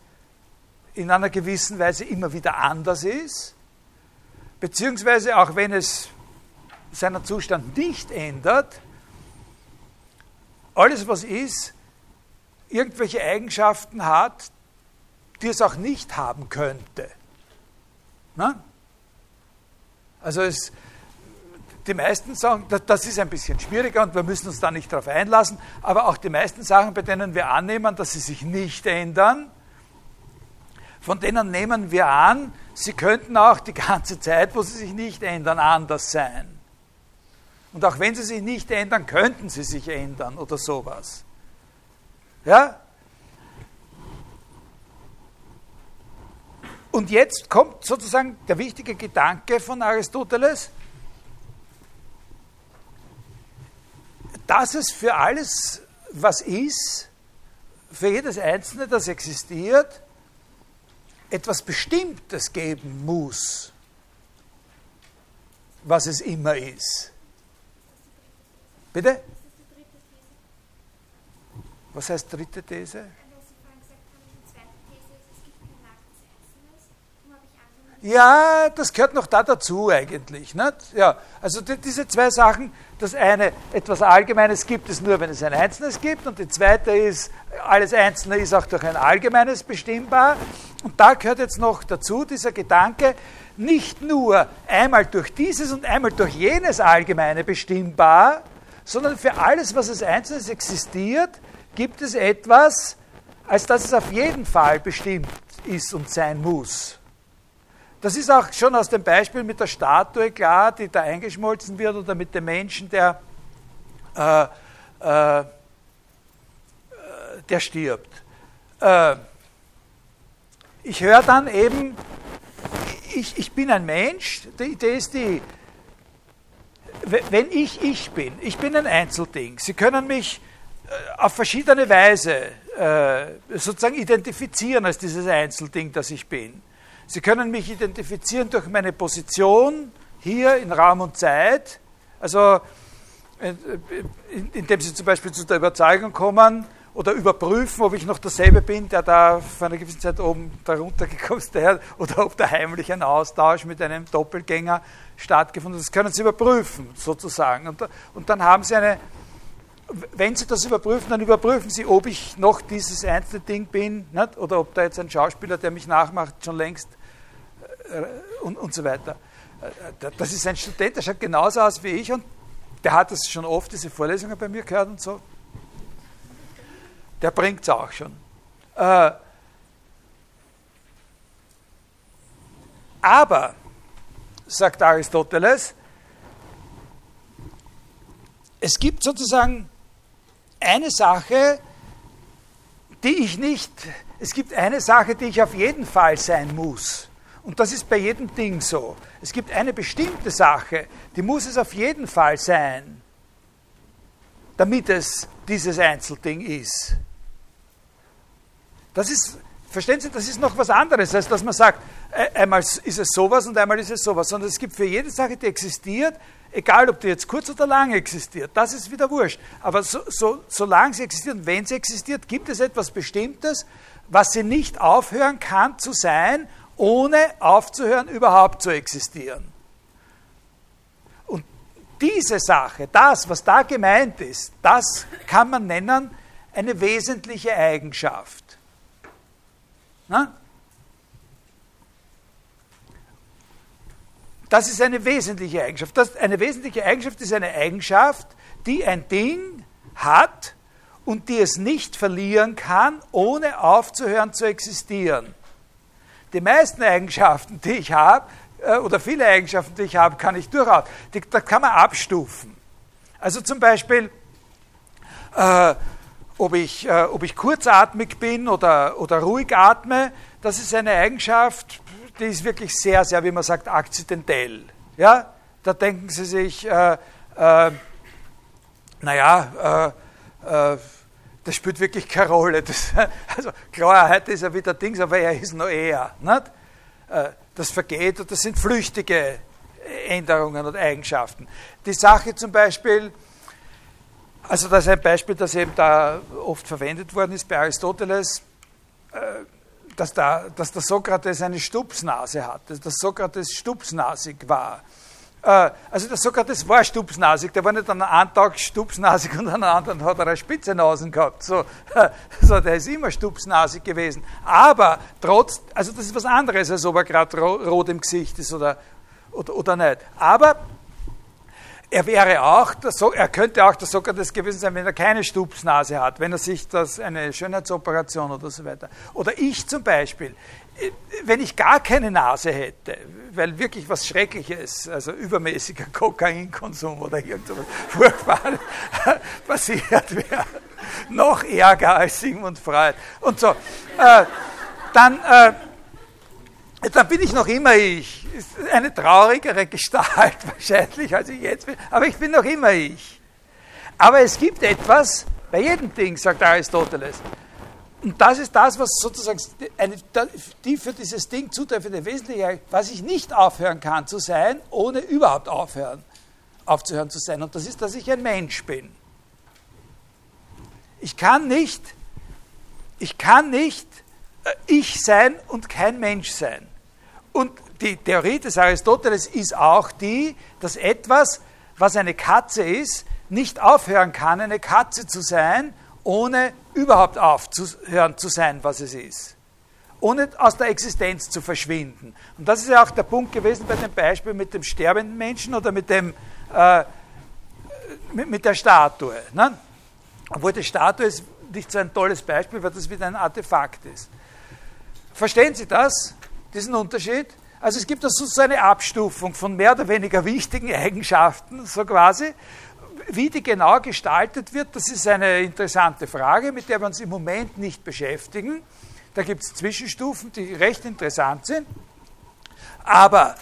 in einer gewissen Weise immer wieder anders ist, beziehungsweise auch wenn es seinen Zustand nicht ändert, alles was ist, irgendwelche Eigenschaften hat, die es auch nicht haben könnte. Na? Also es, die meisten sagen, das ist ein bisschen schwieriger und wir müssen uns da nicht darauf einlassen, aber auch die meisten Sachen, bei denen wir annehmen, dass sie sich nicht ändern, von denen nehmen wir an, sie könnten auch die ganze Zeit, wo sie sich nicht ändern, anders sein. Und auch wenn sie sich nicht ändern, könnten sie sich ändern oder sowas. Ja? Und jetzt kommt sozusagen der wichtige Gedanke von Aristoteles, dass es für alles, was ist, für jedes Einzelne, das existiert, etwas Bestimmtes geben muss, was es immer ist. Bitte? Was heißt dritte These? Ja, das gehört noch da dazu eigentlich. Nicht? Ja, also die, diese zwei Sachen, das eine, etwas Allgemeines gibt es nur, wenn es ein Einzelnes gibt, und die zweite ist, alles Einzelne ist auch durch ein Allgemeines bestimmbar. Und da gehört jetzt noch dazu dieser Gedanke, nicht nur einmal durch dieses und einmal durch jenes Allgemeine bestimmbar, sondern für alles, was als Einzelnes existiert, gibt es etwas, als dass es auf jeden Fall bestimmt ist und sein muss. Das ist auch schon aus dem Beispiel mit der Statue klar, die da eingeschmolzen wird, oder mit dem Menschen, der, äh, äh, der stirbt. Äh, ich höre dann eben, ich, ich bin ein Mensch, die Idee ist die, wenn ich ich bin, ich bin ein Einzelding, Sie können mich äh, auf verschiedene Weise äh, sozusagen identifizieren als dieses Einzelding, das ich bin. Sie können mich identifizieren durch meine Position hier in Raum und Zeit, also äh, indem Sie zum Beispiel zu der Überzeugung kommen oder überprüfen, ob ich noch derselbe bin, der da vor einer gewissen Zeit oben darunter gekommen ist, oder ob da heimlich ein Austausch mit einem Doppelgänger stattgefunden hat. Das können Sie überprüfen, sozusagen. Und, und dann haben Sie eine, wenn Sie das überprüfen, dann überprüfen Sie, ob ich noch dieses einzelne Ding bin, nicht? oder ob da jetzt ein Schauspieler, der mich nachmacht, schon längst äh, und, und so weiter. Äh, das ist ein Student, der schaut genauso aus wie ich und der hat das schon oft, diese Vorlesungen bei mir gehört und so. Der bringt es auch schon. Äh, aber, sagt Aristoteles, es gibt sozusagen eine Sache, die ich nicht, es gibt eine Sache, die ich auf jeden Fall sein muss. Und das ist bei jedem Ding so. Es gibt eine bestimmte Sache, die muss es auf jeden Fall sein, damit es dieses Einzelding ist. Das ist, verstehen Sie, das ist noch was anderes, als dass man sagt, einmal ist es sowas und einmal ist es sowas, sondern es gibt für jede Sache, die existiert, egal ob die jetzt kurz oder lang existiert, das ist wieder wurscht. Aber so, so, solange sie existiert und wenn sie existiert, gibt es etwas Bestimmtes, was sie nicht aufhören kann zu sein, ohne aufzuhören, überhaupt zu existieren. Und diese Sache, das, was da gemeint ist, das kann man nennen eine wesentliche Eigenschaft. Na? Das ist eine wesentliche Eigenschaft. Das, eine wesentliche Eigenschaft ist eine Eigenschaft, die ein Ding hat und die es nicht verlieren kann, ohne aufzuhören zu existieren. Die meisten Eigenschaften, die ich habe, äh, oder viele Eigenschaften, die ich habe, kann ich durchaus, die, da kann man abstufen. Also zum Beispiel, äh, ob, ich, äh, ob ich kurzatmig bin oder, oder ruhig atme, das ist eine Eigenschaft, die ist wirklich sehr, sehr, wie man sagt, akzidentell. Ja? Da denken Sie sich, äh, äh, naja, äh, äh, das spielt wirklich keine Rolle. Das, also klar, heute ist er wieder Dings, aber er ist noch eher. Nicht? Äh, das vergeht und das sind flüchtige Änderungen und Eigenschaften. Die Sache zum Beispiel, also das ist ein Beispiel, das eben da oft verwendet worden ist bei Aristoteles, äh, dass, da, dass der Sokrates eine Stupsnase hatte, dass Sokrates stupsnasig war. Äh, also der Sokrates war stupsnasig, der war nicht an einem Tag stupsnasig und an einem anderen hat er eine spitze Nasen gehabt. So, so, der ist immer stupsnasig gewesen. Aber trotz, also das ist was anderes, als ob er gerade rot im Gesicht ist oder, oder, oder nicht. Aber er wäre auch, er könnte auch der Sokrates gewesen sein, wenn er keine Stupsnase hat, wenn er sich das, eine Schönheitsoperation oder so weiter. Oder ich zum Beispiel, wenn ich gar keine Nase hätte, weil wirklich was Schreckliches, also übermäßiger Kokainkonsum oder irgendwas Furchtbares passiert wäre, noch ärger als Sigmund Freud und so, äh, dann, äh, dann bin ich noch immer ich. Ist eine traurigere Gestalt wahrscheinlich, als ich jetzt bin, aber ich bin noch immer ich. Aber es gibt etwas, bei jedem Ding, sagt Aristoteles, und das ist das, was sozusagen eine, die für dieses Ding zutreffende Wesentliche, was ich nicht aufhören kann zu sein, ohne überhaupt aufhören, aufzuhören zu sein. Und das ist, dass ich ein Mensch bin. Ich kann nicht, ich kann nicht ich sein und kein Mensch sein. Und die Theorie des Aristoteles ist auch die, dass etwas, was eine Katze ist, nicht aufhören kann, eine Katze zu sein, ohne überhaupt aufzuhören zu sein, was es ist. Ohne aus der Existenz zu verschwinden. Und das ist ja auch der Punkt gewesen bei dem Beispiel mit dem sterbenden Menschen oder mit, dem, äh, mit, mit, der Statue. Ne? Obwohl die Statue ist nicht so ein tolles Beispiel, weil das wieder ein Artefakt ist. Verstehen Sie das, diesen Unterschied? Also es gibt da so eine Abstufung von mehr oder weniger wichtigen Eigenschaften, so quasi, wie die genau gestaltet wird, das ist eine interessante Frage, mit der wir uns im Moment nicht beschäftigen. Da gibt es Zwischenstufen, die recht interessant sind. Aber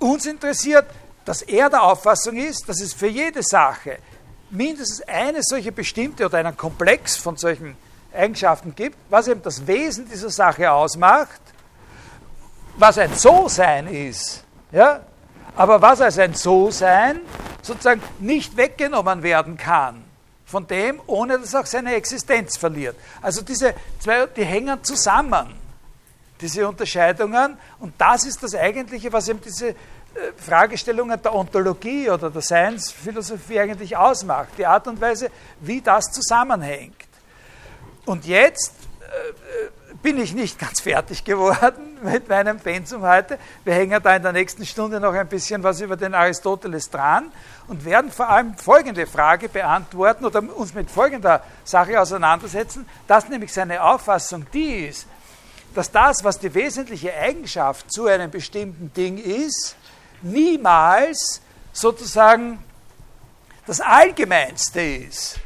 uns interessiert, dass er der Auffassung ist, dass es für jede Sache mindestens eine solche bestimmte oder einen Komplex von solchen Eigenschaften gibt, was eben das Wesen dieser Sache ausmacht, was ein So-Sein ist. Ja? Aber was als ein So-Sein sozusagen nicht weggenommen werden kann von dem, ohne dass auch seine Existenz verliert. Also diese zwei, die hängen zusammen, diese Unterscheidungen. Und das ist das Eigentliche, was eben diese äh, Fragestellungen der Ontologie oder der Seinsphilosophie eigentlich ausmacht. Die Art und Weise, wie das zusammenhängt. Und jetzt äh, bin ich nicht ganz fertig geworden mit meinem Pensum heute. Wir hängen da in der nächsten Stunde noch ein bisschen was über den Aristoteles dran und werden vor allem folgende Frage beantworten oder uns mit folgender Sache auseinandersetzen, dass nämlich seine Auffassung die ist, dass das, was die wesentliche Eigenschaft zu einem bestimmten Ding ist, niemals sozusagen das Allgemeinste ist,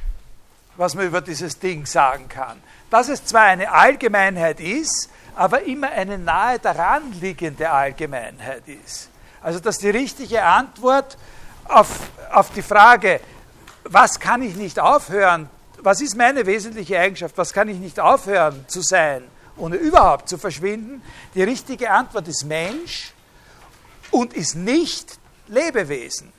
was man über dieses Ding sagen kann dass es zwar eine Allgemeinheit ist, aber immer eine nahe daran liegende Allgemeinheit ist. Also dass die richtige Antwort auf, auf die Frage, was kann ich nicht aufhören, was ist meine wesentliche Eigenschaft, was kann ich nicht aufhören zu sein, ohne überhaupt zu verschwinden, die richtige Antwort ist Mensch und ist nicht Lebewesen.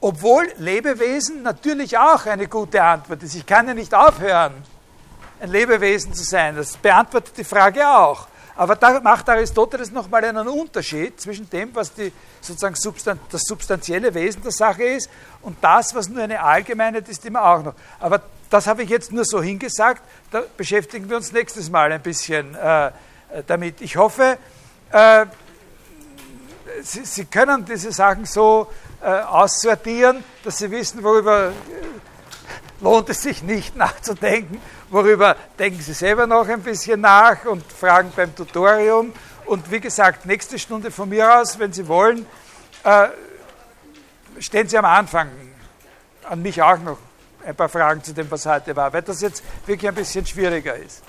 Obwohl Lebewesen natürlich auch eine gute Antwort ist. Ich kann ja nicht aufhören ein Lebewesen zu sein. Das beantwortet die Frage auch. Aber da macht Aristoteles nochmal einen Unterschied zwischen dem, was die, sozusagen das substanzielle Wesen der Sache ist und das, was nur eine Allgemeinheit ist, immer auch noch. Aber das habe ich jetzt nur so hingesagt, da beschäftigen wir uns nächstes Mal ein bisschen äh, damit. Ich hoffe, äh, Sie, Sie, können diese Sachen so äh, aussortieren, dass Sie wissen, worüber lohnt es sich nicht nachzudenken. Worüber denken Sie selber noch ein bisschen nach und fragen beim Tutorium. Und wie gesagt, nächste Stunde von mir aus, wenn Sie wollen, äh, stellen Sie am Anfang an mich auch noch ein paar Fragen zu dem, was heute war, weil das jetzt wirklich ein bisschen schwieriger ist.